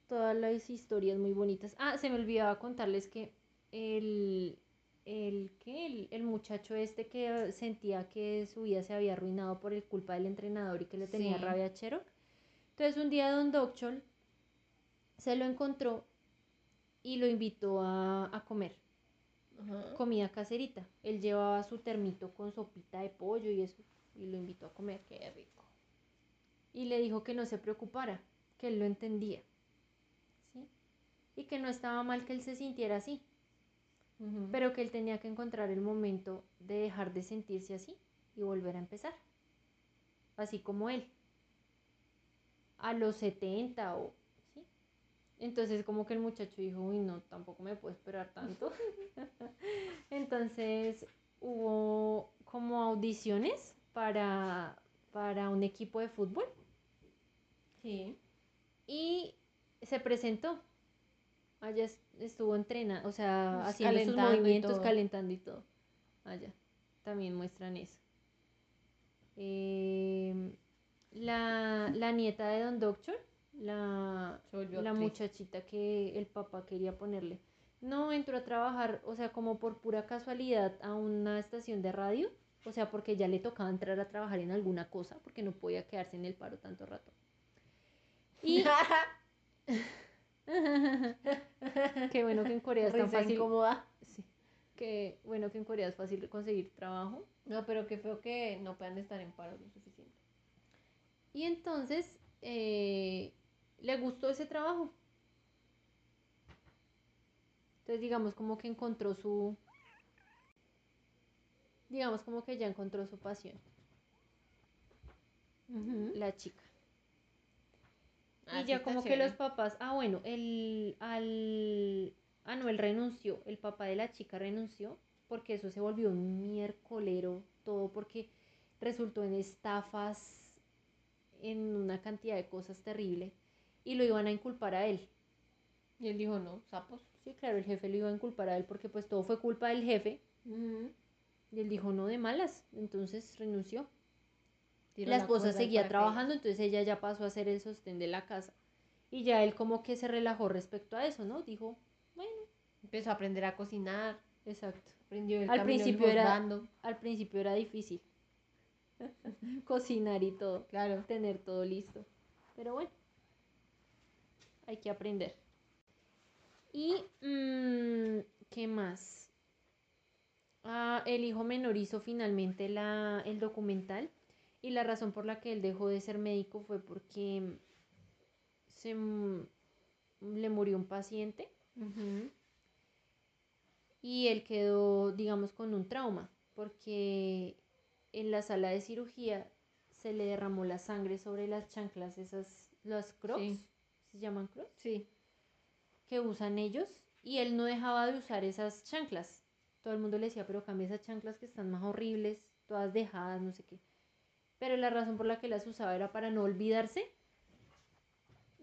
Todas las historias muy bonitas. Ah, se me olvidaba contarles que el, el, ¿qué? el, el muchacho este que sentía que su vida se había arruinado por el culpa del entrenador y que le tenía Sí. rabia a Cherok. Entonces un día Don Docchol se lo encontró y lo invitó a, a comer Ajá. comida caserita. Él llevaba su termito con sopita de pollo y eso, y lo invitó a comer. Qué rico. Y le dijo que no se preocupara, que él lo entendía. Y que no estaba mal que él se sintiera así, pero que él tenía que encontrar el momento de dejar de sentirse así y volver a empezar. Así como él. A los 70 o... ¿sí? Entonces como que el muchacho dijo, uy, no, tampoco me puedo esperar tanto. Entonces hubo como audiciones para, para un equipo de fútbol Sí. y se presentó. Allá es- estuvo entrenando, o sea, Pues, haciendo sus y movimientos, calentando y todo. Allá también muestran eso. Em, la, la nieta de Don Doctor, la, la muchachita que el papá quería ponerle, no entró a trabajar, o sea, como por pura casualidad a una estación de radio, o sea, porque ya le tocaba entrar a trabajar en alguna cosa, porque no podía quedarse en el paro tanto rato. Y qué bueno que en Corea es tan fácil. incómoda. Sí. Qué bueno que en Corea es fácil conseguir trabajo. No, pero qué feo que no puedan estar en paro lo suficiente. Y entonces eh, le gustó ese trabajo. Entonces digamos como que encontró su digamos como que ya encontró su pasión, la chica. Ah, y ya como que los papás, ah bueno, el, al, ah no, él renunció, el papá de la chica renunció porque eso se volvió un miércolero, todo porque resultó en estafas, en una cantidad de cosas terrible y lo iban a inculpar a él. Y él dijo, no, sapos. Sí, claro, el jefe lo iba a inculpar a él porque pues todo fue culpa del jefe y él dijo no de malas, entonces renunció. La esposa seguía trabajando, entonces ella ya pasó a ser el sostén de la casa. Y ya él como que se relajó respecto a eso, ¿no? Dijo, bueno, Empezó a aprender a cocinar. exacto. Aprendió el Al principio era-. Al principio era difícil cocinar y todo, Claro. tener todo listo. Pero bueno, hay que aprender. Y, mm, ¿qué más? Ah, el hijo menor hizo finalmente la, el documental y la razón por la que él dejó de ser médico fue porque se, le murió un paciente y él quedó, digamos, con un trauma, porque en la sala de cirugía se le derramó la sangre sobre las chanclas, esas, las crocs, Sí. ¿se llaman crocs? Sí. Que usan ellos, y él no dejaba de usar esas chanclas. Todo el mundo le decía, pero cambia esas chanclas que están más horribles, todas dejadas, no sé qué. Pero la razón por la que las usaba era para no olvidarse,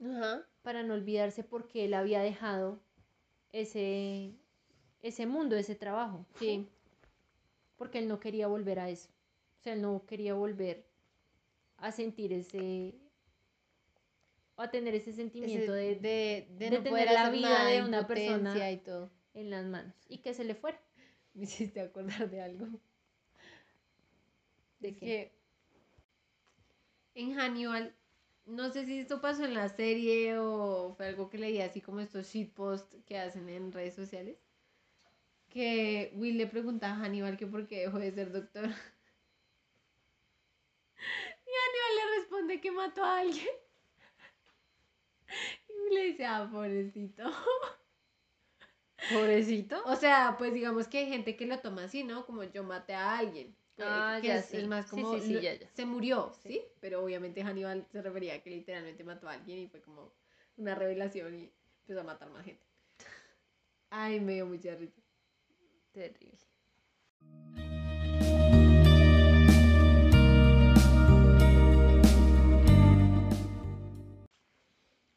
Ajá. para no olvidarse porque él había dejado ese, ese mundo, ese trabajo. Sí. porque él no quería volver a eso. O sea, él no quería volver a sentir ese, o a tener ese sentimiento Ese- de, de, de, de no tener poder la vida de una persona. y todo. en las manos y que se le fuera. Me hiciste acordar de algo. ¿De Es qué? que en Hannibal, no sé si esto pasó en la serie o fue algo que leí así como estos shitposts que hacen en redes sociales. Que Will le pregunta a Hannibal que por qué dejó de ser doctor. Y Hannibal le responde que mató a alguien. Y le dice, ah, pobrecito. Pobrecito. O sea, pues digamos que hay gente que lo toma así, ¿no? Como yo maté a alguien. Que- Ah, que ya, es, sí. es más como sí, ya, ya. se murió, Sí. ¿sí? Pero obviamente Hannibal se refería a que literalmente mató a alguien y fue como una revelación y empezó a matar más gente. Ay, me dio mucha risa. Terrible.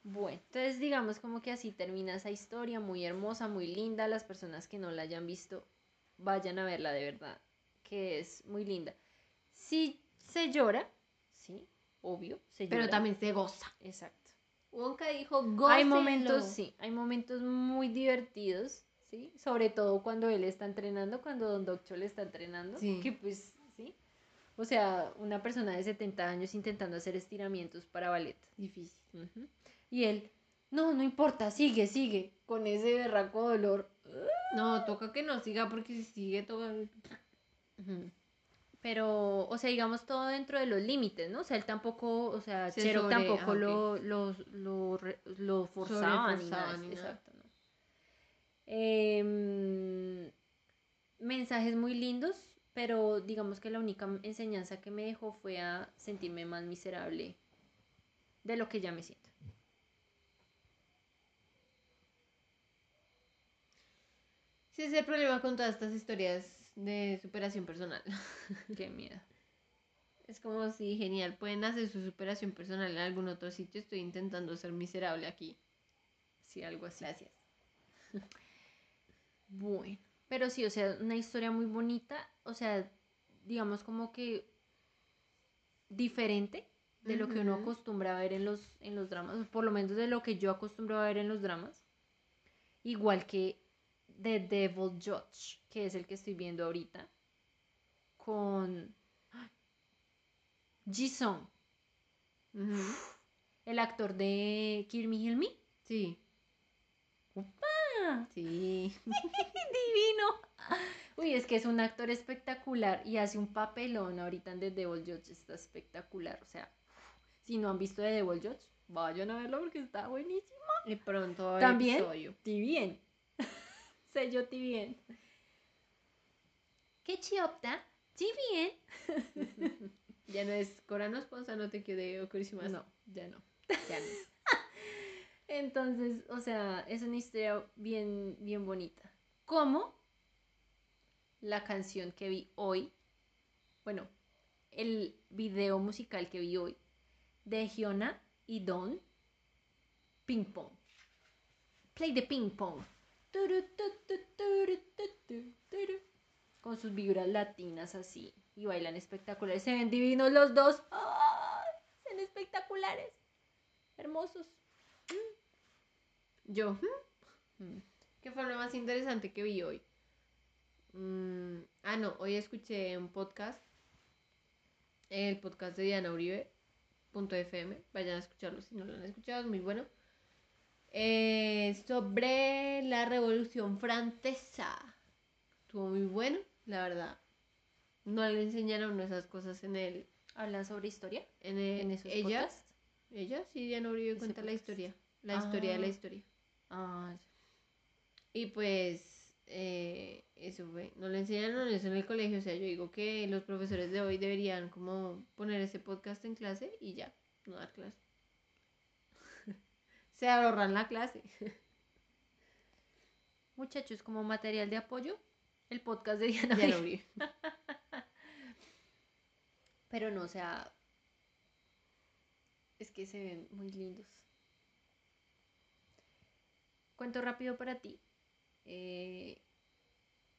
Bueno, entonces digamos como que así termina esa historia, muy hermosa, muy linda. Las personas que no la hayan visto, vayan a verla de verdad, que es muy linda. Sí se llora, sí, obvio, se llora. Pero también se goza. Exacto. Wonka dijo, Hay gócenlo". momentos, sí, hay momentos muy divertidos, ¿sí? Sobre todo cuando él está entrenando, cuando Don Doctor le está entrenando, Sí. que pues, ¿sí? O sea, una persona de 70 años intentando hacer estiramientos para ballet. Difícil. Y él, no, no importa, sigue, sigue, con ese berraco dolor. No, toca que no siga porque si sigue Pero, o sea, digamos todo dentro de los límites, ¿no? O sea, él tampoco, o sea, Se sobre- tampoco ah, ok. lo, lo, lo, lo forzaba ni nada. Sobreforzaba ni nada. Exacto, ¿no? Em, mensajes muy lindos, pero digamos que la única enseñanza que me dejó fue a sentirme más miserable de lo que ya me siento. Sí, es el problema con todas estas historias de superación personal. Qué miedo. Es como si genial, pueden hacer su superación personal en algún otro sitio. Estoy intentando ser miserable aquí. Sí, algo así. Gracias. Bueno, pero sí, o sea, una historia muy bonita, o sea, digamos como que diferente de lo que uno acostumbra a ver en los, en los dramas, por lo menos de lo que yo acostumbro a ver en los dramas, igual que The Devil Judge, que es el que estoy viendo ahorita, con. Ji-sung, el actor de Kill Me, Heal Me. Sí. Sí. divino. Uy, es que es un actor espectacular y hace un papelón ahorita en The Devil Judge, está espectacular. O sea, si no han visto The Devil Judge, vayan a verlo porque está buenísimo. Y pronto También, episodio. ti bien. Sello ti bien. ¿Qué chiopta? Bien. Ya no es Corano Esponsa, no te quede okurishimasu. No, ya no. ya no. Entonces, o sea, es una historia bien, bien bonita. Como la canción que vi hoy, bueno, el video musical que vi hoy de Giona y Don, Ping Pong. Play the ping pong. Con sus vibras latinas así. Y bailan espectaculares. Se ven divinos los dos. ¡Ay! Se ven espectaculares. Hermosos. Yo. ¿qué fue lo más interesante que vi hoy? Ah, no, hoy escuché un podcast, el podcast de Diana Uribe, punto FM, vayan a escucharlo si no lo han escuchado, es muy bueno. Eh, sobre la Revolución Francesa. Estuvo muy bueno, la verdad. No le enseñaron esas cosas en el... ¿Hablan sobre historia? En, el- En esos ella, podcasts. ella, sí, Diana Uribe cuenta la historia. La historia de la Ah. historia. Ah, Y pues eh, eso fue, no le enseñaron eso en el colegio, o sea, yo digo que los profesores de hoy deberían como poner ese podcast en clase y ya, no dar clase. Se ahorran la clase. Muchachos, como material de apoyo, el podcast de Diana Ya lo Uribe. vi. Pero no, o sea, es que se ven muy lindos. Cuento rápido para ti. Eh,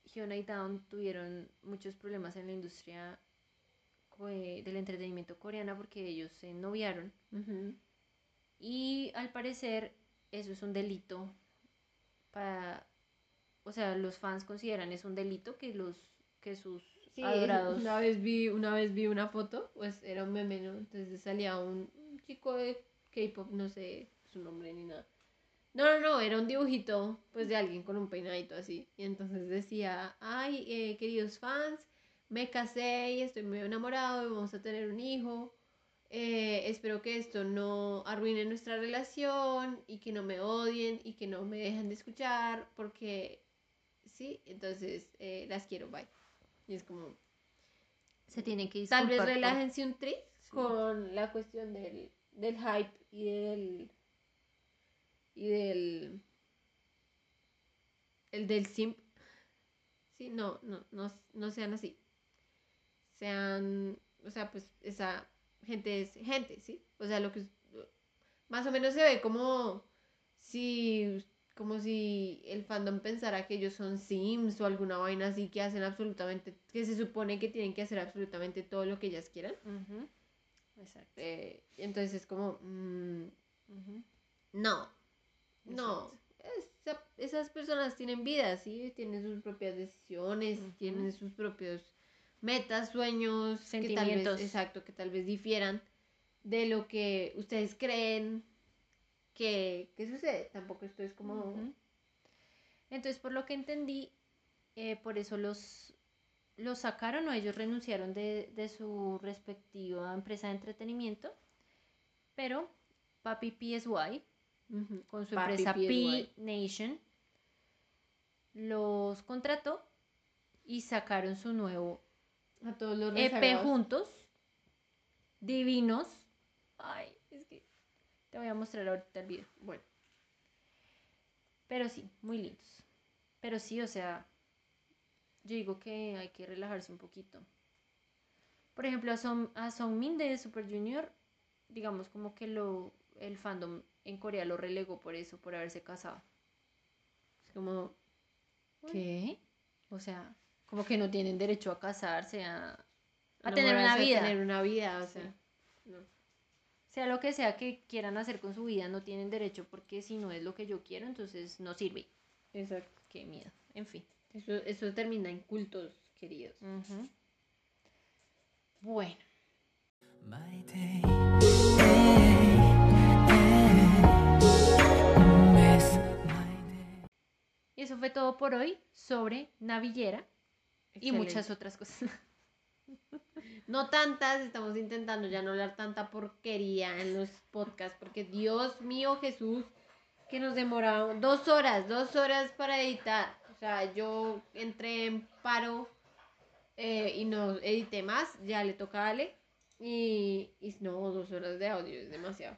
y Dawn tuvieron muchos problemas en la industria eh, del entretenimiento coreana porque ellos se noviaron. Y al parecer eso es un delito para... O sea, los fans consideran es un delito que los que sus Sí, adorados... una vez vi, una vez vi una foto, pues era un meme, ¿no? Entonces salía un chico de K-pop, no sé su nombre ni nada. No, no, no, era un dibujito, pues de alguien con un peinadito así. Y entonces decía, ay, eh, queridos fans, me casé y estoy muy enamorado y vamos a tener un hijo. Eh, espero que esto no arruine nuestra relación y que no me odien y que no me dejen de escuchar porque, sí, entonces eh, las quiero, bye. Y es como, se tienen que Tal vez por- relájense un tris Sí. con la cuestión del, del hype y del. y del. el del simp. Sí, no, no, no, no sean así. Sean. O sea, pues esa gente es gente, ¿sí? O sea, lo que. Más o menos se ve como si. como si el fandom pensara que ellos son sims o alguna vaina así que hacen absolutamente. que se supone que tienen que hacer absolutamente todo lo que ellas quieran. Exacto. Eh, entonces es como, mm, no, no. Esa- esas personas tienen vida, ¿sí? Tienen sus propias decisiones, tienen sus propios metas, sueños, Que tal Sentimientos. vez, exacto, que tal vez difieran de lo que ustedes creen que, que sucede. Tampoco esto es como... Entonces, por lo que entendí, eh, por eso los, los sacaron o ellos renunciaron de, de su respectiva empresa de entretenimiento. Pero Papi PSY, Ujú. con su Papi empresa PSY. P Nation, los contrató y sacaron su nuevo A todos los EP juntos, divinos. Ay, es que te voy a mostrar ahorita el video. Bueno, Pero sí, muy lindos. Pero sí, o sea, yo digo que hay que relajarse un poquito. Por ejemplo, a Song, a Songmin de Super Junior, digamos como que lo, el fandom en Corea lo relegó por eso, por haberse casado. es como... ¿Qué? O sea, como que no tienen derecho a casarse, a, a tener una a vida. tener una vida, o Sí. sea... no. Sea lo que sea que quieran hacer con su vida, no tienen derecho porque si no es lo que yo quiero, entonces no sirve. Exacto. Qué miedo. En fin. Eso, eso termina en cultos, queridos. Bueno. Eh, my day. Y eso fue todo por hoy sobre Navillera y muchas otras cosas. No tantas, estamos intentando ya no hablar tanta porquería en los podcasts, porque Dios mío Jesús, que nos demora dos horas, dos horas para editar. O sea, yo entré en paro eh, y no edité más, ya le toca a Ale. Y, y no, dos horas de audio es demasiado.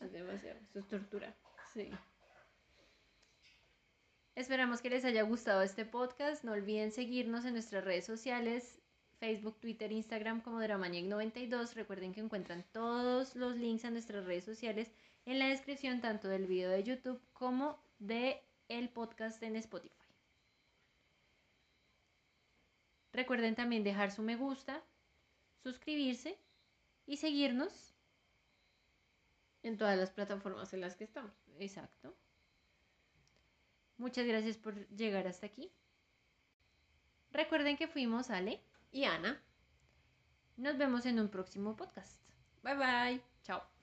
Es demasiado, eso es tortura. Sí. Esperamos que les haya gustado este podcast. No olviden seguirnos en nuestras redes sociales, Facebook, Twitter, Instagram como Dramaniac92. Recuerden que encuentran todos los links a nuestras redes sociales en la descripción tanto del video de YouTube como de el podcast en Spotify. Recuerden también dejar su me gusta, suscribirse y seguirnos. En todas las plataformas en las que estamos. Exacto. Muchas gracias por llegar hasta aquí. Recuerden que fuimos Ale. Y Ana, Nos vemos en un próximo podcast. bye bye. Chao.